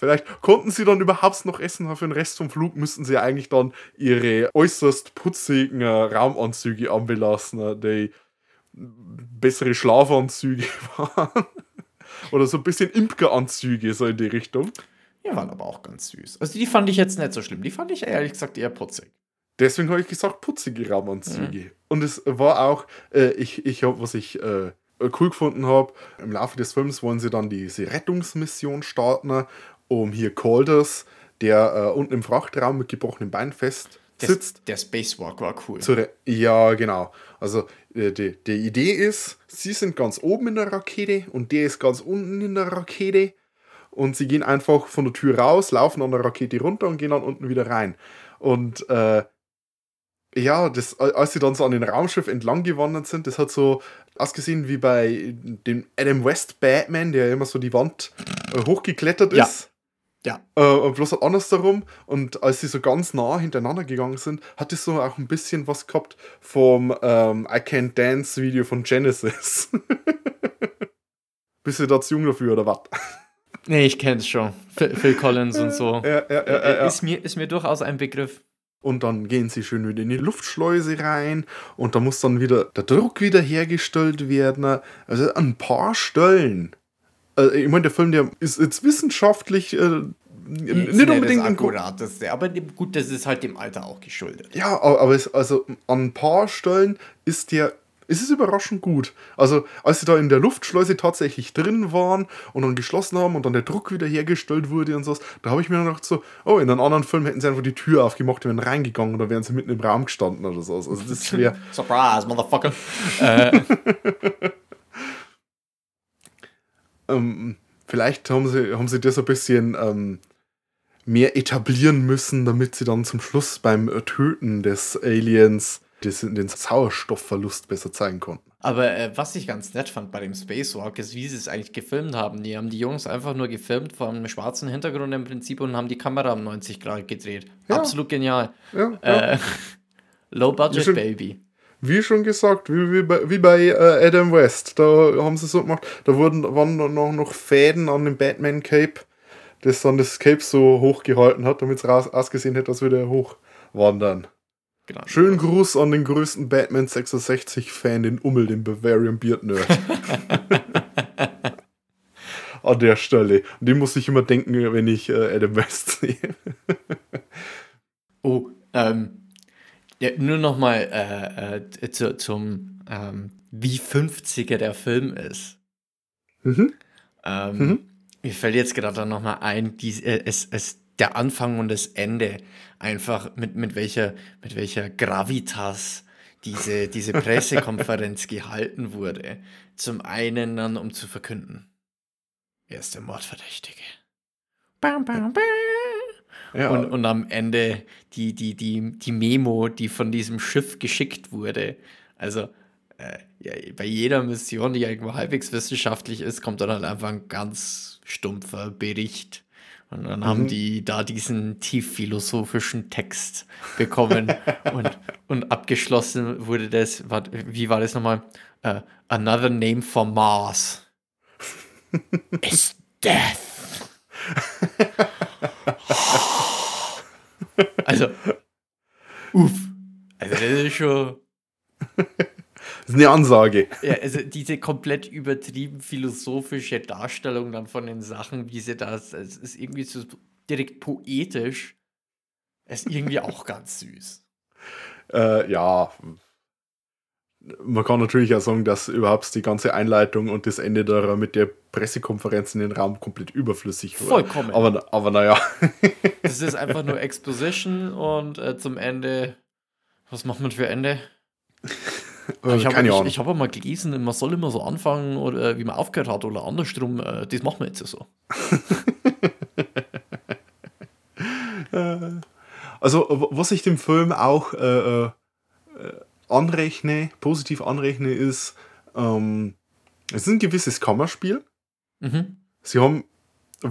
Vielleicht konnten sie dann überhaupt noch essen, aber für den Rest vom Flug müssten sie eigentlich dann ihre äußerst putzigen äh, Raumanzüge anbelassen, äh, die bessere Schlafanzüge waren. Oder so ein bisschen Imkeranzüge, so in die Richtung. Die waren aber auch ganz süß. Also die fand ich jetzt nicht so schlimm. Die fand ich ehrlich gesagt eher putzig. Deswegen habe ich gesagt, putzige Raumanzüge. Und es war auch, äh, ich, ich hab, was ich äh, cool gefunden habe, im Laufe des Films wollen sie dann diese Rettungsmission starten, um hier Calders, der äh, unten im Frachtraum mit gebrochenem Bein fest Der, sitzt, der Spacewalk war cool. ja, genau. Also äh, die, die Idee ist, sie sind ganz oben in der Rakete und der ist ganz unten in der Rakete. Und sie gehen einfach von der Tür raus, laufen an der Rakete runter und gehen dann unten wieder rein. Und äh, ja, das, als sie dann so an den Raumschiff entlang gewandert sind, das hat so ausgesehen wie bei dem Adam West Batman, der immer so die Wand äh, hochgeklettert Ja. ist. Ja. Äh, und bloß halt andersherum. Und als sie so ganz nah hintereinander gegangen sind, hat es so auch ein bisschen was gehabt vom ähm, I Can't Dance Video von Genesis. Bist du da zu jung dafür oder was? Nee, ich kenn's schon. Phil, Phil Collins und so. Ja, ja, ja, ja, ja. Ist, mir, ist mir durchaus ein Begriff. Und dann gehen sie schön wieder in die Luftschleuse rein und da muss dann wieder der Druck wieder hergestellt werden. Also an ein paar Stellen. Also ich meine, der Film, der ist jetzt wissenschaftlich äh, nicht unbedingt das ein akkurateste, aber gut, das ist halt dem Alter auch geschuldet. Ja, aber es, also an ein paar Stellen ist der. Es ist überraschend gut. Also, als sie da in der Luftschleuse tatsächlich drin waren und dann geschlossen haben und dann der Druck wieder hergestellt wurde und sowas, da habe ich mir gedacht so, oh, in einem anderen Film hätten sie einfach die Tür aufgemacht und wären reingegangen oder wären sie mitten im Raum gestanden oder so. Also, das wäre. Surprise, Motherfucker. äh, ähm, vielleicht haben sie, haben sie das ein bisschen ähm, mehr etablieren müssen, damit sie dann zum Schluss beim Töten des Aliens den Sauerstoffverlust besser zeigen konnten. aber äh, was ich ganz nett fand bei dem Spacewalk ist, wie sie es eigentlich gefilmt haben. Die haben die Jungs einfach nur gefilmt vor einem schwarzen Hintergrund im Prinzip und haben die Kamera um 90 Grad gedreht. Ja. Absolut genial. Ja, ja. Äh, Low Budget Baby. Wie schon gesagt, wie, wie bei, wie bei äh, Adam West, da haben sie so gemacht, da wurden, waren noch, noch Fäden an dem Batman Cape, das dann das Cape so hochgehalten hat, damit es ausgesehen hätte, als würde er hochwandern. Genau. Schönen Gruß an den größten Batman 66-Fan, den Ummel, den Bavarian Beard Nerd. an der Stelle. Und den muss ich immer denken, wenn ich äh, Adam West sehe. Oh, ähm, ja, nur nochmal äh, äh, zu, zum, ähm, wie 50er der Film ist. Mhm. Ähm, Mhm. Mir fällt jetzt gerade dann nochmal ein, die, äh, es, es, der Anfang und das Ende, einfach mit, mit, welcher, mit welcher Gravitas diese, diese Pressekonferenz gehalten wurde. Zum einen dann, um zu verkünden, er ist der Mordverdächtige. Bam, bam, bam. Ja, Und, und am Ende die, die, die, die Memo, die von diesem Schiff geschickt wurde. Also äh, ja, bei jeder Mission, die irgendwo halbwegs wissenschaftlich ist, kommt dann halt einfach ein ganz stumpfer Bericht. Und dann haben die da diesen tief philosophischen Text bekommen und, und abgeschlossen wurde das, wat- wie war das nochmal? Äh, another name for Mars. is death. Also, uff. Also, das ist schon. das ist eine Ansage. Ja, also diese komplett übertrieben philosophische Darstellung dann von den Sachen, wie sie das, es ist irgendwie so direkt poetisch. Ist irgendwie auch ganz süß. Äh, ja. Man kann natürlich auch sagen, dass überhaupt die ganze Einleitung und das Ende da mit der Pressekonferenz in den Raum komplett überflüssig war. Vollkommen. Aber, aber naja. Das ist einfach nur Exposition und äh, zum Ende. Was macht man für Ende? Ich habe Keine ich, ich hab mal gelesen, man soll immer so anfangen, oder äh, wie man aufgehört hat, oder andersrum. Äh, das machen wir jetzt so. Also, w- was ich dem Film auch äh, äh, anrechne, positiv anrechne, ist, ähm, es ist ein gewisses Kammerspiel. Mhm. Sie haben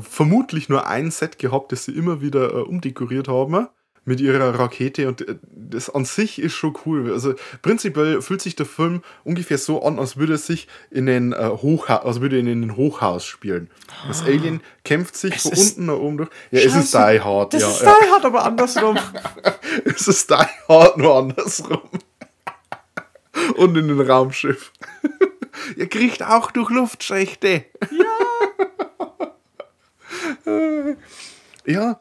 vermutlich nur ein Set gehabt, das sie immer wieder äh, umdekoriert haben mit ihrer Rakete und äh, das an sich ist schon cool. Also prinzipiell fühlt sich der Film ungefähr so an, als würde es sich in den äh, Hochhaus, als würde er in den Hochhaus spielen. Das Alien kämpft sich Ah. Es von unten nach oben durch. Ja, es ist Scheiße, Die Hard. Das ja, ist ja. Die Hard, aber andersrum. Es ist Die Hard nur andersrum. Und in den Raumschiff. Ihr kriegt auch durch Luftschächte. Ja. ja.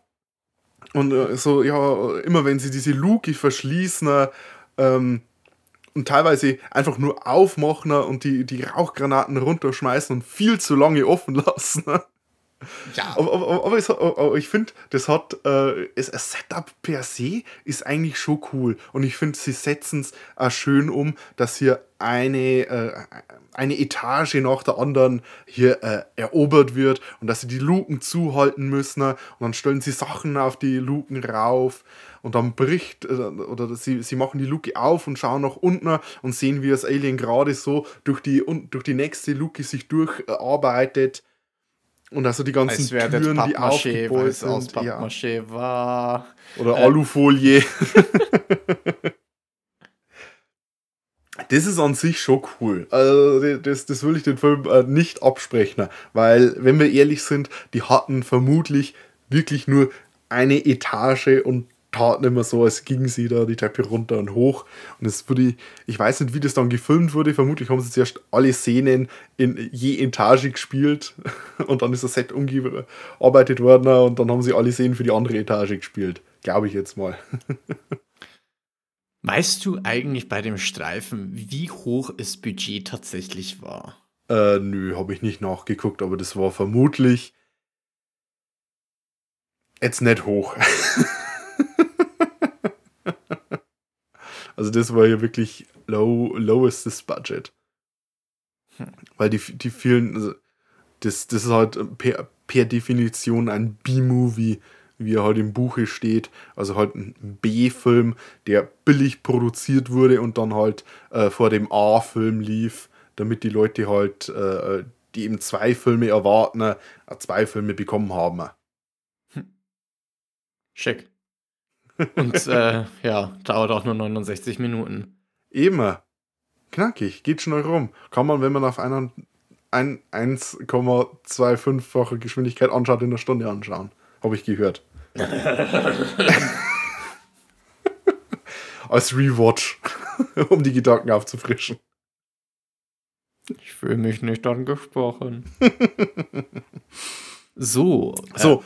Und äh, so, ja, immer wenn sie diese Luke verschließen äh, ähm, und teilweise einfach nur aufmachen und die, die Rauchgranaten runterschmeißen und viel zu lange offen lassen. Ja. Aber, aber, aber, ich finde, das hat, äh, das Setup per se ist eigentlich schon cool. Und ich finde, sie setzen es auch schön um, dass hier eine, äh, eine Etage nach der anderen hier äh, erobert wird und dass sie die Luken zuhalten müssen. Und dann stellen sie Sachen auf die Luken rauf. Und dann bricht, äh, oder sie, sie machen die Luke auf und schauen nach unten und sehen, wie das Alien gerade so durch die, durch die nächste Luke sich durcharbeitet. Und also die ganzen Als Türen, die aufgebaut es aus sind. Ja. War. Oder Äh. Alufolie. das ist an sich schon cool. Also das, das will ich den Film äh, nicht absprechen, weil, wenn wir ehrlich sind, die hatten vermutlich wirklich nur eine Etage und taten immer so, als gingen sie da die Treppe runter und hoch. Und es wurde, ich weiß nicht, wie das dann gefilmt wurde. Vermutlich haben sie zuerst alle Szenen in je Etage gespielt und dann ist das Set umgearbeitet worden und dann haben sie alle Szenen für die andere Etage gespielt. Glaube ich jetzt mal. Weißt du eigentlich bei dem Streifen, wie hoch das Budget tatsächlich war? Äh, nö, habe ich nicht nachgeguckt, aber das war vermutlich jetzt nicht hoch. also das war ja wirklich low, lowestes Budget. Weil die, die vielen, also das, das ist halt per, per Definition ein B-Movie, wie er halt im Buche steht. Also halt ein B-Film, der billig produziert wurde und dann halt äh, vor dem A-Film lief, damit die Leute halt, äh, die eben zwei Filme erwarten, äh, zwei Filme bekommen haben. Schick. Und äh, ja, dauert auch nur 69 Minuten. Eben. Knackig, geht schnell rum. Kann man, wenn man auf einer ein 1,25-fache Geschwindigkeit anschaut, in der Stunde anschauen. Habe ich gehört. Als Rewatch, um die Gedanken aufzufrischen. Ich fühle mich nicht angesprochen. so, So, äh,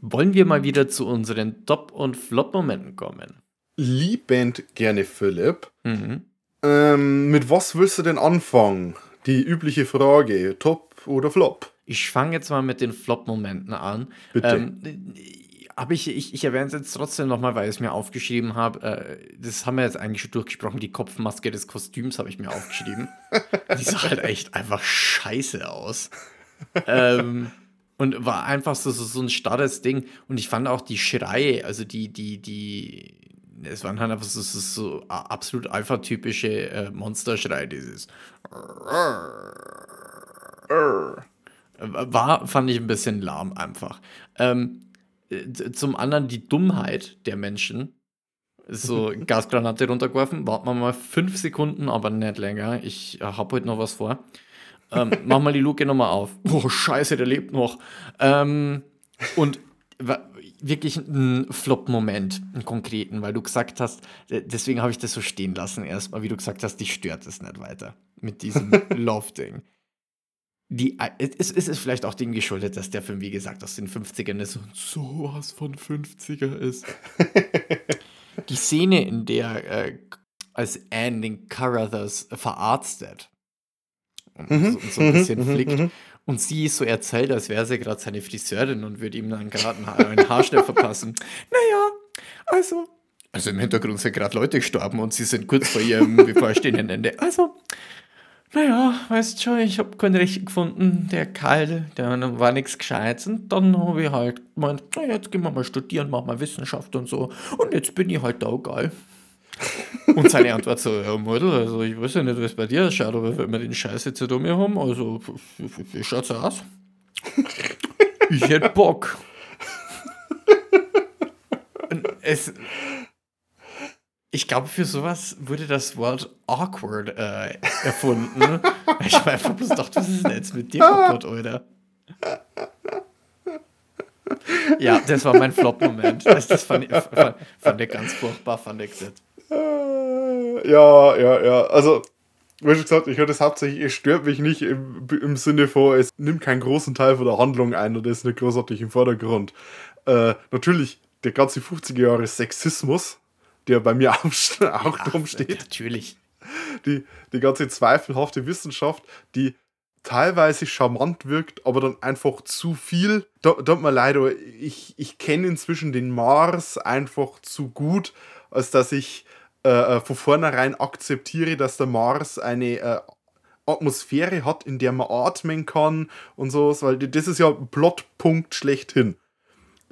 wollen wir mal wieder zu unseren Top- und Flop-Momenten kommen? liebend gerne Philipp. Mhm. Ähm, mit was willst du denn anfangen? Die übliche Frage, Top oder Flop? Ich fange jetzt mal mit den Flop-Momenten an. Bitte. Ähm, aber ich, ich, ich erwähne es jetzt trotzdem nochmal, weil ich es mir aufgeschrieben habe. Äh, das haben wir jetzt eigentlich schon durchgesprochen. Die Kopfmaske des Kostüms habe ich mir aufgeschrieben. Die sah halt echt einfach scheiße aus. ähm, und war einfach so, so, so ein starres Ding. Und ich fand auch die Schreie, also die, die, die, es waren halt einfach so, so, so absolut alpha-typische äh, Monsterschrei, dieses. War, fand ich ein bisschen lahm einfach. Ähm, äh, zum anderen die Dummheit der Menschen. So, Gasgranate runtergeworfen, warten wir mal fünf Sekunden, aber nicht länger. Ich äh, hab heute noch was vor. Ähm, mach mal die Luke nochmal auf. Oh, scheiße, der lebt noch. Ähm, und wirklich ein Flop-Moment, einen konkreten, weil du gesagt hast, äh, deswegen habe ich das so stehen lassen erstmal, wie du gesagt hast, dich stört es nicht weiter mit diesem Love-Ding. Die, äh, es, es ist vielleicht auch dem geschuldet, dass der Film, wie gesagt, aus den 50ern ist und sowas von 50er ist. Die Szene, in der äh, als Anne den Carruthers verarztet und so, so ein bisschen flickt und sie ist so erzählt, als wäre sie gerade seine Friseurin und würde ihm dann gerade einen, Ha- einen Haarschnitt verpassen. Naja, also. Also im Hintergrund sind gerade Leute gestorben und sie sind kurz vor ihrem bevorstehenden Ende. Also, naja, weißt schon, ich habe keinen Rechten gefunden. Der Karl, der war nichts Gescheites. Und dann habe ich halt gemeint, na, jetzt gehen wir mal studieren, machen mal Wissenschaft und so. Und jetzt bin ich halt da geil. Und seine Antwort so, ja, Model, also ich weiß ja nicht, es bei dir ausschaut, aber wenn wir den Scheiß jetzt hier um mir haben, also wie, schaut's aus? Ich hätte Bock. Es, ich glaube, für sowas wurde das Wort awkward äh, erfunden. ich mir einfach bloß gedacht, was ist denn jetzt mit dir kaputt, Alter? Ja, das war mein Flop-Moment. Das, das fand, ich, fand, fand ich ganz furchtbar, fand ich das. Äh, Ja, ja, ja. Also, wie schon gesagt, ich höre das hauptsächlich, es stört mich nicht im, im Sinne von, es nimmt keinen großen Teil von der Handlung ein oder ist nicht großartig im Vordergrund. Äh, natürlich, der ganze 50er Jahre Sexismus, der bei mir auch, auch drum steht. Natürlich. die, die ganze zweifelhafte Wissenschaft, die teilweise charmant wirkt, aber dann einfach zu viel. Hat mir leider, ich, ich kenne inzwischen den Mars einfach zu gut, als dass ich äh, äh, von vornherein akzeptiere, dass der Mars eine äh, Atmosphäre hat, in der man atmen kann und so, weil das ist ja Plotpunkt schlechthin,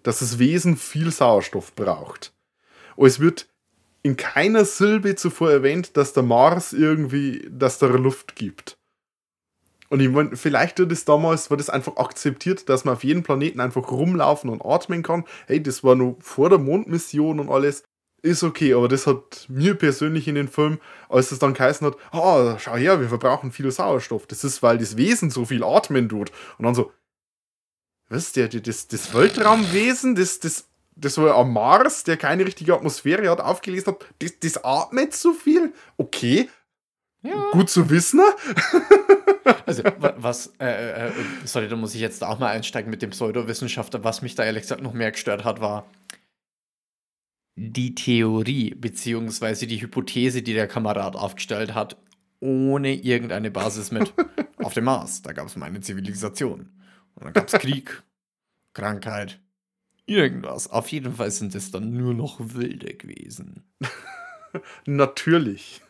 dass das Wesen viel Sauerstoff braucht. Und es wird in keiner Silbe zuvor erwähnt, dass der Mars irgendwie, dass da Luft gibt. Und ich meine, vielleicht wird es damals, war das einfach akzeptiert, dass man auf jedem Planeten einfach rumlaufen und atmen kann. Hey, das war nur vor der Mondmission und alles. Ist okay, aber das hat mir persönlich in den Film, als es dann geheißen hat, ah, schau her, wir verbrauchen viel Sauerstoff. Das ist, weil das Wesen so viel atmen tut. Und dann so, was, der, der, das, das Weltraumwesen, das, das, das war am Mars, der keine richtige Atmosphäre hat, aufgelesen hat, das, das atmet so viel? Okay, Ja. gut zu wissen. Also, wa- was, äh, äh, sorry, da muss ich jetzt auch mal einsteigen mit dem Pseudowissenschaftler. Was mich da ehrlich gesagt noch mehr gestört hat, war die Theorie, beziehungsweise die Hypothese, die der Kamerad aufgestellt hat, ohne irgendeine Basis mit. Auf dem Mars, da gab es mal eine Zivilisation. Und dann gab es Krieg, Krankheit, irgendwas. Auf jeden Fall sind es dann nur noch Wilde gewesen. Natürlich.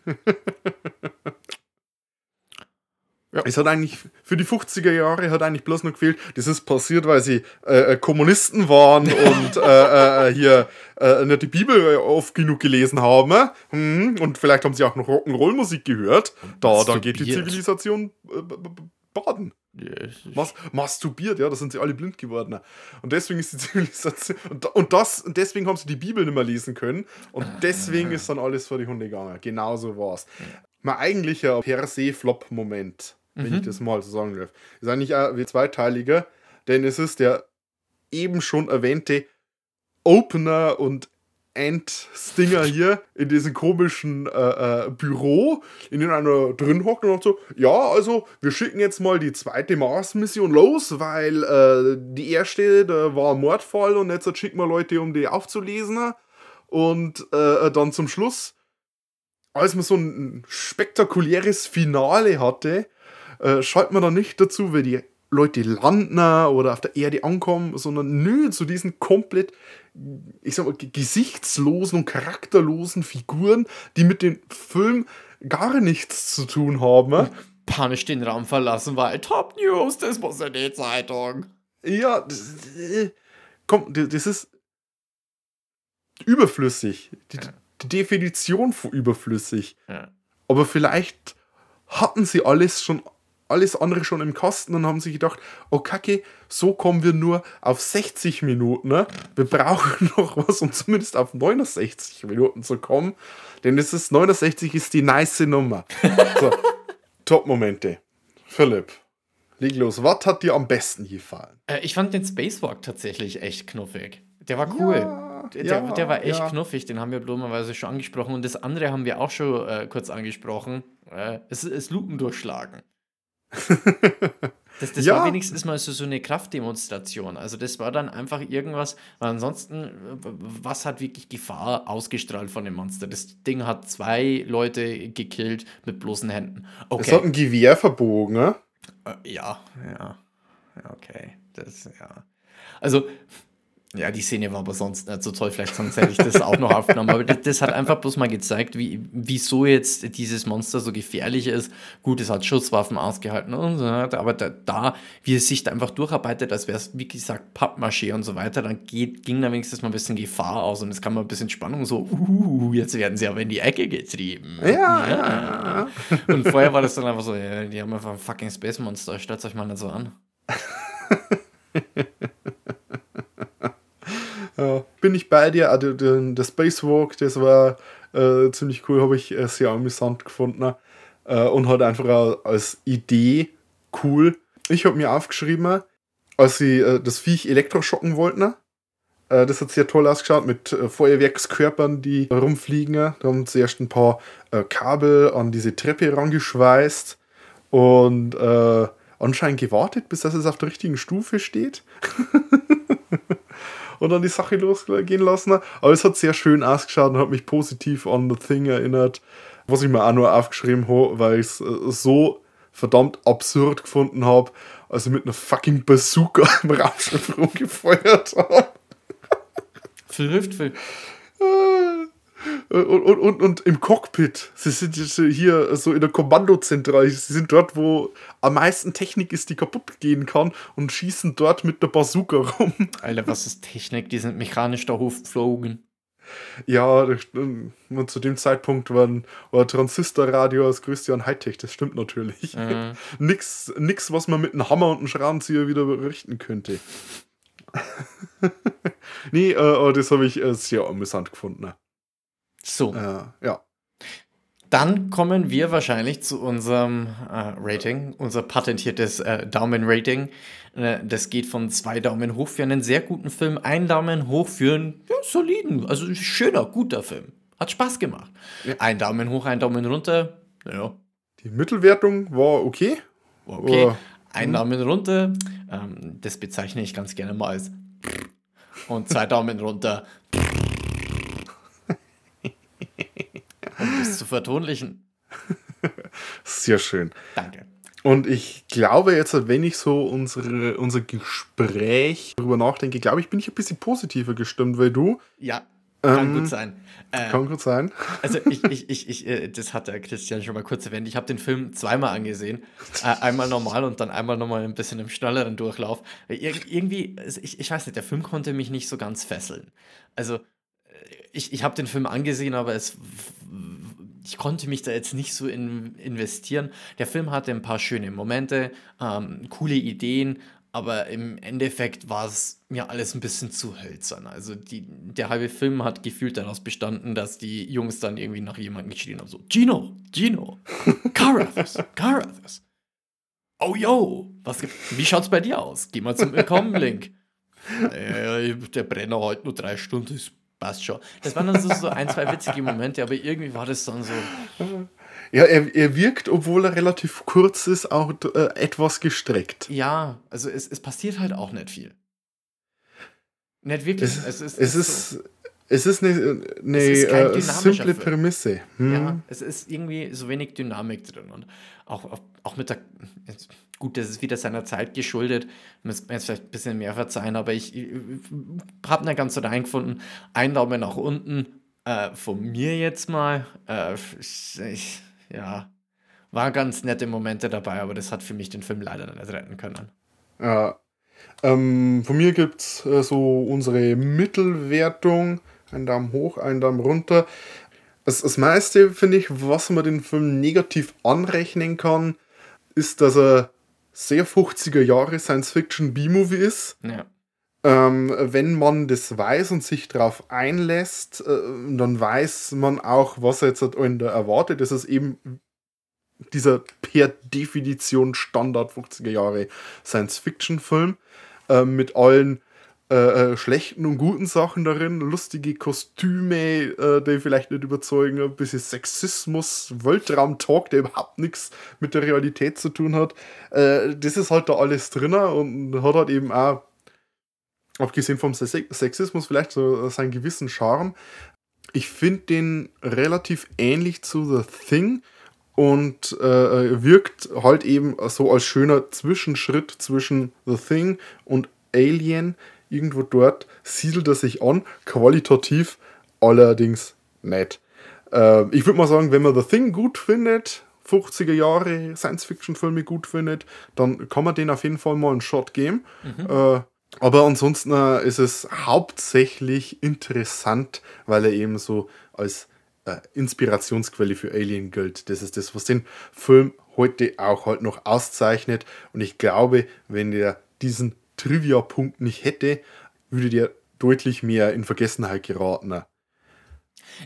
Ja. Es hat eigentlich, für die 50er Jahre hat eigentlich bloß noch gefehlt, das ist passiert, weil sie äh, äh, Kommunisten waren und äh, äh, hier äh, nicht die Bibel oft genug gelesen haben. äh? Hm, und vielleicht haben sie auch noch Rock'n'Roll-Musik gehört. Da, dann geht die. Zivilisation äh, baden. Mas masturbiert, ja, da sind sie alle blind geworden. Und deswegen ist die Zivilisation. Und, und, das, und deswegen haben sie die Bibel nicht mehr lesen können. Und deswegen ist dann alles vor die Hunde gegangen. Genauso war's. Mein eigentlicher per se Flop-Moment, wenn ich das mal so sagen darf, ist eigentlich auch wie zweiteiliger, denn es ist der eben schon erwähnte Opener und End-Stinger hier in diesem komischen äh, äh, Büro, in dem einer drin hockt und sagt so, ja, also wir schicken jetzt mal die zweite Mars-Mission los, weil äh, die erste, da war ein Mordfall und jetzt schicken wir Leute, um die aufzulesen. Und äh, dann zum Schluss, als man so ein spektakuläres Finale hatte, äh, schaltet man dann nicht dazu, weil die Leute landen oder auf der Erde ankommen, sondern nö, zu diesen komplett, ich sag mal, ge- gesichtslosen und charakterlosen Figuren, die mit dem Film gar nichts zu tun haben. Panisch den Raum verlassen, weil Top News, das muss in die Zeitung. Ja, das, komm, das ist überflüssig. Die, die Definition von überflüssig. Ja. Aber vielleicht hatten sie alles schon, alles andere schon im Kasten und haben sich gedacht, oh Kacke, so kommen wir nur auf 60 Minuten. Ne? Wir brauchen noch was, um zumindest auf 69 Minuten zu kommen. Denn es ist 69 ist die nice Nummer. So, Top-Momente. Philipp, leg los. Was hat dir am besten gefallen? Äh, ich fand den Spacewalk tatsächlich echt knuffig. Der war cool. Ja, der, ja, der war echt ja. knuffig, den haben wir blumerweise schon angesprochen. Und das andere haben wir auch schon äh, kurz angesprochen. Äh, es ist Lupen durchschlagen. Das, das Ja. war wenigstens mal so, so eine Kraftdemonstration. Also das war dann einfach irgendwas, weil ansonsten, was hat wirklich Gefahr ausgestrahlt von dem Monster? Das Ding hat zwei Leute gekillt mit bloßen Händen. Es Okay. hat ein Gewehr verbogen, ne? Äh, Ja, ja. Ja, Okay. Das, ja. Also, ja, die Szene war aber sonst nicht so toll. Vielleicht sonst hätte ich das auch noch aufgenommen. Aber das, das hat einfach bloß mal gezeigt, wie, wieso jetzt dieses Monster so gefährlich ist. Gut, es hat Schusswaffen ausgehalten und so weiter. Aber da, da wie es sich da einfach durcharbeitet, als wäre es, wie gesagt, Pappmaché und so weiter, dann geht, ging da wenigstens mal ein bisschen Gefahr aus und es kam mal ein bisschen Spannung. So, uh, jetzt werden sie aber in die Ecke getrieben. Ja, ja. Und vorher war das dann einfach so, ja, die haben einfach ein fucking Space Monster, stellt euch mal nicht so an. Ja, bin ich bei dir. Also, der, Spacewalk, das war äh, ziemlich cool, habe ich äh, sehr amüsant gefunden. Äh, und halt einfach auch als Idee cool. Ich habe mir aufgeschrieben, als sie äh, das Viech elektroschocken wollten. Äh, das hat sehr toll ausgeschaut mit äh, Feuerwerkskörpern, die rumfliegen. Da haben sie erst ein paar äh, Kabel an diese Treppe rangeschweißt und äh, anscheinend gewartet, bis das es auf der richtigen Stufe steht und dann die Sache losgehen lassen. Aber es hat sehr schön ausgeschaut und hat mich positiv an The Thing erinnert, was ich mir auch nur aufgeschrieben habe, weil ich es äh, so verdammt absurd gefunden habe, als ich mit einer fucking Bazooka im Raumschiff rumgefeuert habe. Hilft Phil. Und, und, und, und im Cockpit. Sie sind jetzt hier so in der Kommandozentrale. Sie sind dort, wo am meisten Technik ist, die kaputt gehen kann und schießen dort mit der Bazooka rum. Alter, was ist Technik? Die sind mechanisch da hochgeflogen. Ja, und zu dem Zeitpunkt waren, war Transistorradio das größte an Hightech, das stimmt natürlich. Mhm. nix, nix, was man mit einem Hammer und einem Schraubenzieher wieder richten könnte. nee, äh, aber das habe ich äh, sehr amüsant gefunden. So, Äh, ja. dann kommen wir wahrscheinlich zu unserem äh, Rating, unser patentiertes äh, Daumen-Rating. Äh, das geht von zwei Daumen hoch für einen sehr guten Film, ein Daumen hoch für einen ja, soliden, also schöner, guter Film. Hat Spaß gemacht. Ein Daumen hoch, ein Daumen runter. Ja, Die Mittelwertung war okay. war okay. Oh. Ein Daumen runter, ähm, das bezeichne ich ganz gerne mal als. Und zwei Daumen runter. Um das zu vertonlichen. Sehr schön. Danke. Und ich glaube jetzt, wenn ich so unsere, unser Gespräch darüber nachdenke, glaube ich, bin ich ein bisschen positiver gestimmt, weil du, Ja, kann Ähm, gut sein. Äh, kann gut sein. also ich, ich, ich, ich äh, das hat der Christian schon mal kurz erwähnt. Ich habe den Film zweimal angesehen. Äh, einmal normal und dann einmal nochmal ein bisschen im schnelleren Durchlauf. Weil Ir irgendwie, ich, ich weiß nicht, der Film konnte mich nicht so ganz fesseln. Also äh, ich, ich habe den Film angesehen, aber es ich konnte mich da jetzt nicht so in, investieren. Der Film hatte ein paar schöne Momente, ähm, coole Ideen, aber im Endeffekt war es mir alles ein bisschen zu hölzern. Also die, der halbe Film hat gefühlt daraus bestanden, dass die Jungs dann irgendwie nach jemandem geschrien haben, so, Gino, Gino, Carathis, Carathis. Oh yo, was gibt, wie schaut's bei dir aus? Geh mal zum Willkommen-Link. Äh, der Brenner heute nur drei Stunden, das passt schon. Das waren dann so, so ein, zwei witzige Momente, aber irgendwie war das dann so. Ja, er, er wirkt, obwohl er relativ kurz ist, auch äh, etwas gestreckt. Ja, also es, es passiert halt auch nicht viel. Nicht wirklich. Es, es ist, es ist, so- es ist eine, eine Es ist kein äh, simple Film. Prämisse. Hm. Ja, es ist irgendwie so wenig Dynamik drin und auch, auch, mit der. Gut, das ist wieder seiner Zeit geschuldet. Müsste mir jetzt vielleicht ein bisschen mehr verzeihen, aber ich, ich, habe nicht ganz so reingefunden. Ein Daumen nach unten äh, von mir jetzt mal. Äh, ich, ich, ja, war ganz nette Momente dabei, aber das hat für mich den Film leider nicht retten können. Ja. Ähm, von mir gibt es äh, so unsere Mittelwertung. Ein Daumen hoch, ein Daumen runter. Das, das meiste, finde ich, was man den Film negativ anrechnen kann, ist, dass er sehr 50er Jahre Science-Fiction B-Movie ist. Ja. Ähm, wenn man das weiß und sich darauf einlässt, äh, dann weiß man auch, was er jetzt halt einen da erwartet. Das ist eben dieser per Definition Standard 50er Jahre Science-Fiction-Film äh, mit allen äh, äh, schlechten und guten Sachen darin, lustige Kostüme, äh, die vielleicht nicht überzeugen, ein bisschen Sexismus, Weltraum-Talk, der überhaupt nichts mit der Realität zu tun hat. Äh, das ist halt da alles drin und hat halt eben auch abgesehen vom Se- Sexismus vielleicht so seinen gewissen Charme. Ich finde den relativ ähnlich zu The Thing und äh, wirkt halt eben so als schöner Zwischenschritt zwischen The Thing und Alien. Irgendwo dort siedelt er sich an, qualitativ allerdings nicht. Äh, ich würde mal sagen, wenn man The Thing gut findet, 50er Jahre Science-Fiction-Filme gut findet, dann kann man den auf jeden Fall mal einen Shot geben. Äh, aber ansonsten äh, ist es hauptsächlich interessant, weil er eben so als äh, Inspirationsquelle für Alien gilt. Das ist das, was den Film heute auch halt noch auszeichnet. Und ich glaube, wenn der diesen Trivia-Punkt nicht hätte, würde der deutlich mehr in Vergessenheit geraten.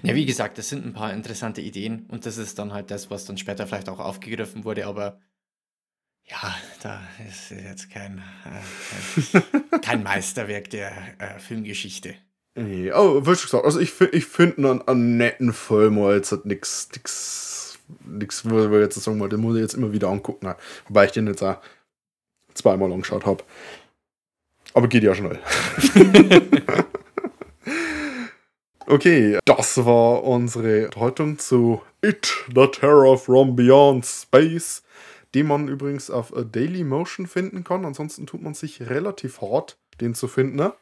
Ja, wie gesagt, das sind ein paar interessante Ideen und das ist dann halt das, was dann später vielleicht auch aufgegriffen wurde, aber ja, da ist jetzt kein, äh, kein, kein Meisterwerk der äh, Filmgeschichte. Nee, oh, wie schon gesagt, also ich, ich finde einen, einen netten Film, aber jetzt hat nix, nix, nix, wo wir jetzt sagen, mal, den muss ich jetzt immer wieder angucken. Wobei ich den jetzt auch zweimal angeschaut habe. Aber geht ja schnell. okay, das war unsere Haltung zu It, The Terror from Beyond Space, den man übrigens auf Daily Motion finden kann. Ansonsten tut man sich relativ hart, den zu finden. Ne?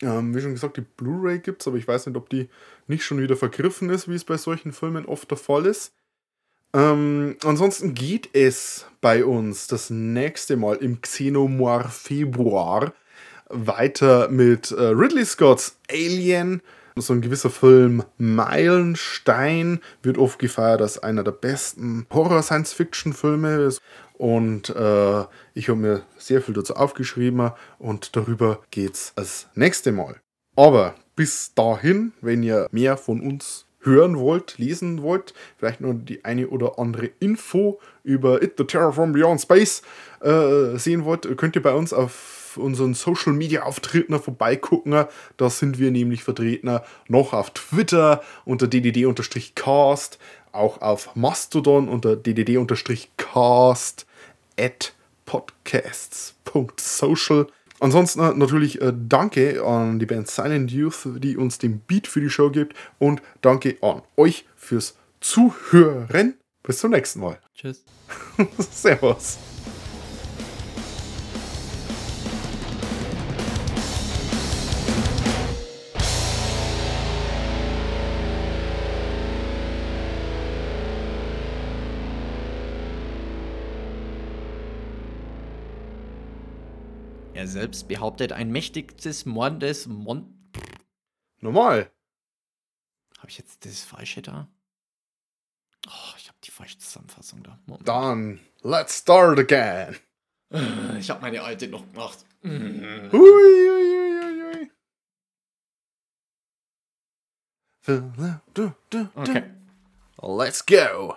Ähm, wie schon gesagt, die Blu-ray gibt es, aber ich weiß nicht, ob die nicht schon wieder vergriffen ist, wie es bei solchen Filmen oft der Fall ist. Ähm, ansonsten geht es bei uns das nächste Mal im Xenomorph Februar weiter mit äh, Ridley Scotts Alien. So ein gewisser Film Meilenstein wird oft gefeiert als einer der besten Horror-Science-Fiction-Filme. Und äh, ich habe mir sehr viel dazu aufgeschrieben und darüber geht's das nächste Mal. Aber bis dahin, wenn ihr mehr von uns hören wollt, lesen wollt, vielleicht nur die eine oder andere Info über It, the Terror from Beyond Space äh, sehen wollt, könnt ihr bei uns auf unseren Social Media Auftritten vorbeigucken. Da sind wir nämlich vertreten noch auf Twitter unter ddd-cast, auch auf Mastodon unter ddd-cast at podcasts.social. Ansonsten äh, natürlich äh, danke an die Band Silent Youth, die uns den Beat für die Show gibt und danke an euch fürs Zuhören. Bis zum nächsten Mal. Tschüss. Servus. Selbst behauptet ein mächtiges mordendes Mon... Normal. Habe ich jetzt das Falsche da? Oh, ich habe die falsche Zusammenfassung da. Moment. Dann, let's start again. Ich habe meine alte noch gemacht. Hui, hui, hui, hui. Okay. Let's go.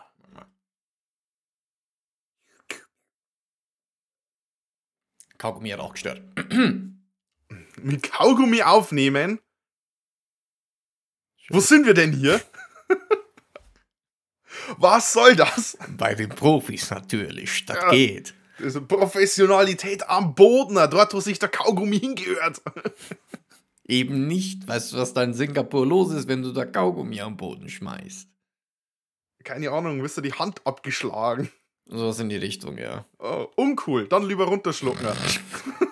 Kaugummi hat auch gestört. Mit Kaugummi aufnehmen. Wo sind wir denn hier? Was soll das? Bei den Profis natürlich. Das Ja. geht. Das ist Professionalität am Boden, dort wo sich der Kaugummi hingehört. Eben nicht. Weißt du, was da in Singapur los ist, wenn du da Kaugummi am Boden schmeißt? Keine Ahnung, wirst du die Hand abgeschlagen. Sowas in die Richtung, ja. Oh, uncool, dann lieber runterschlucken.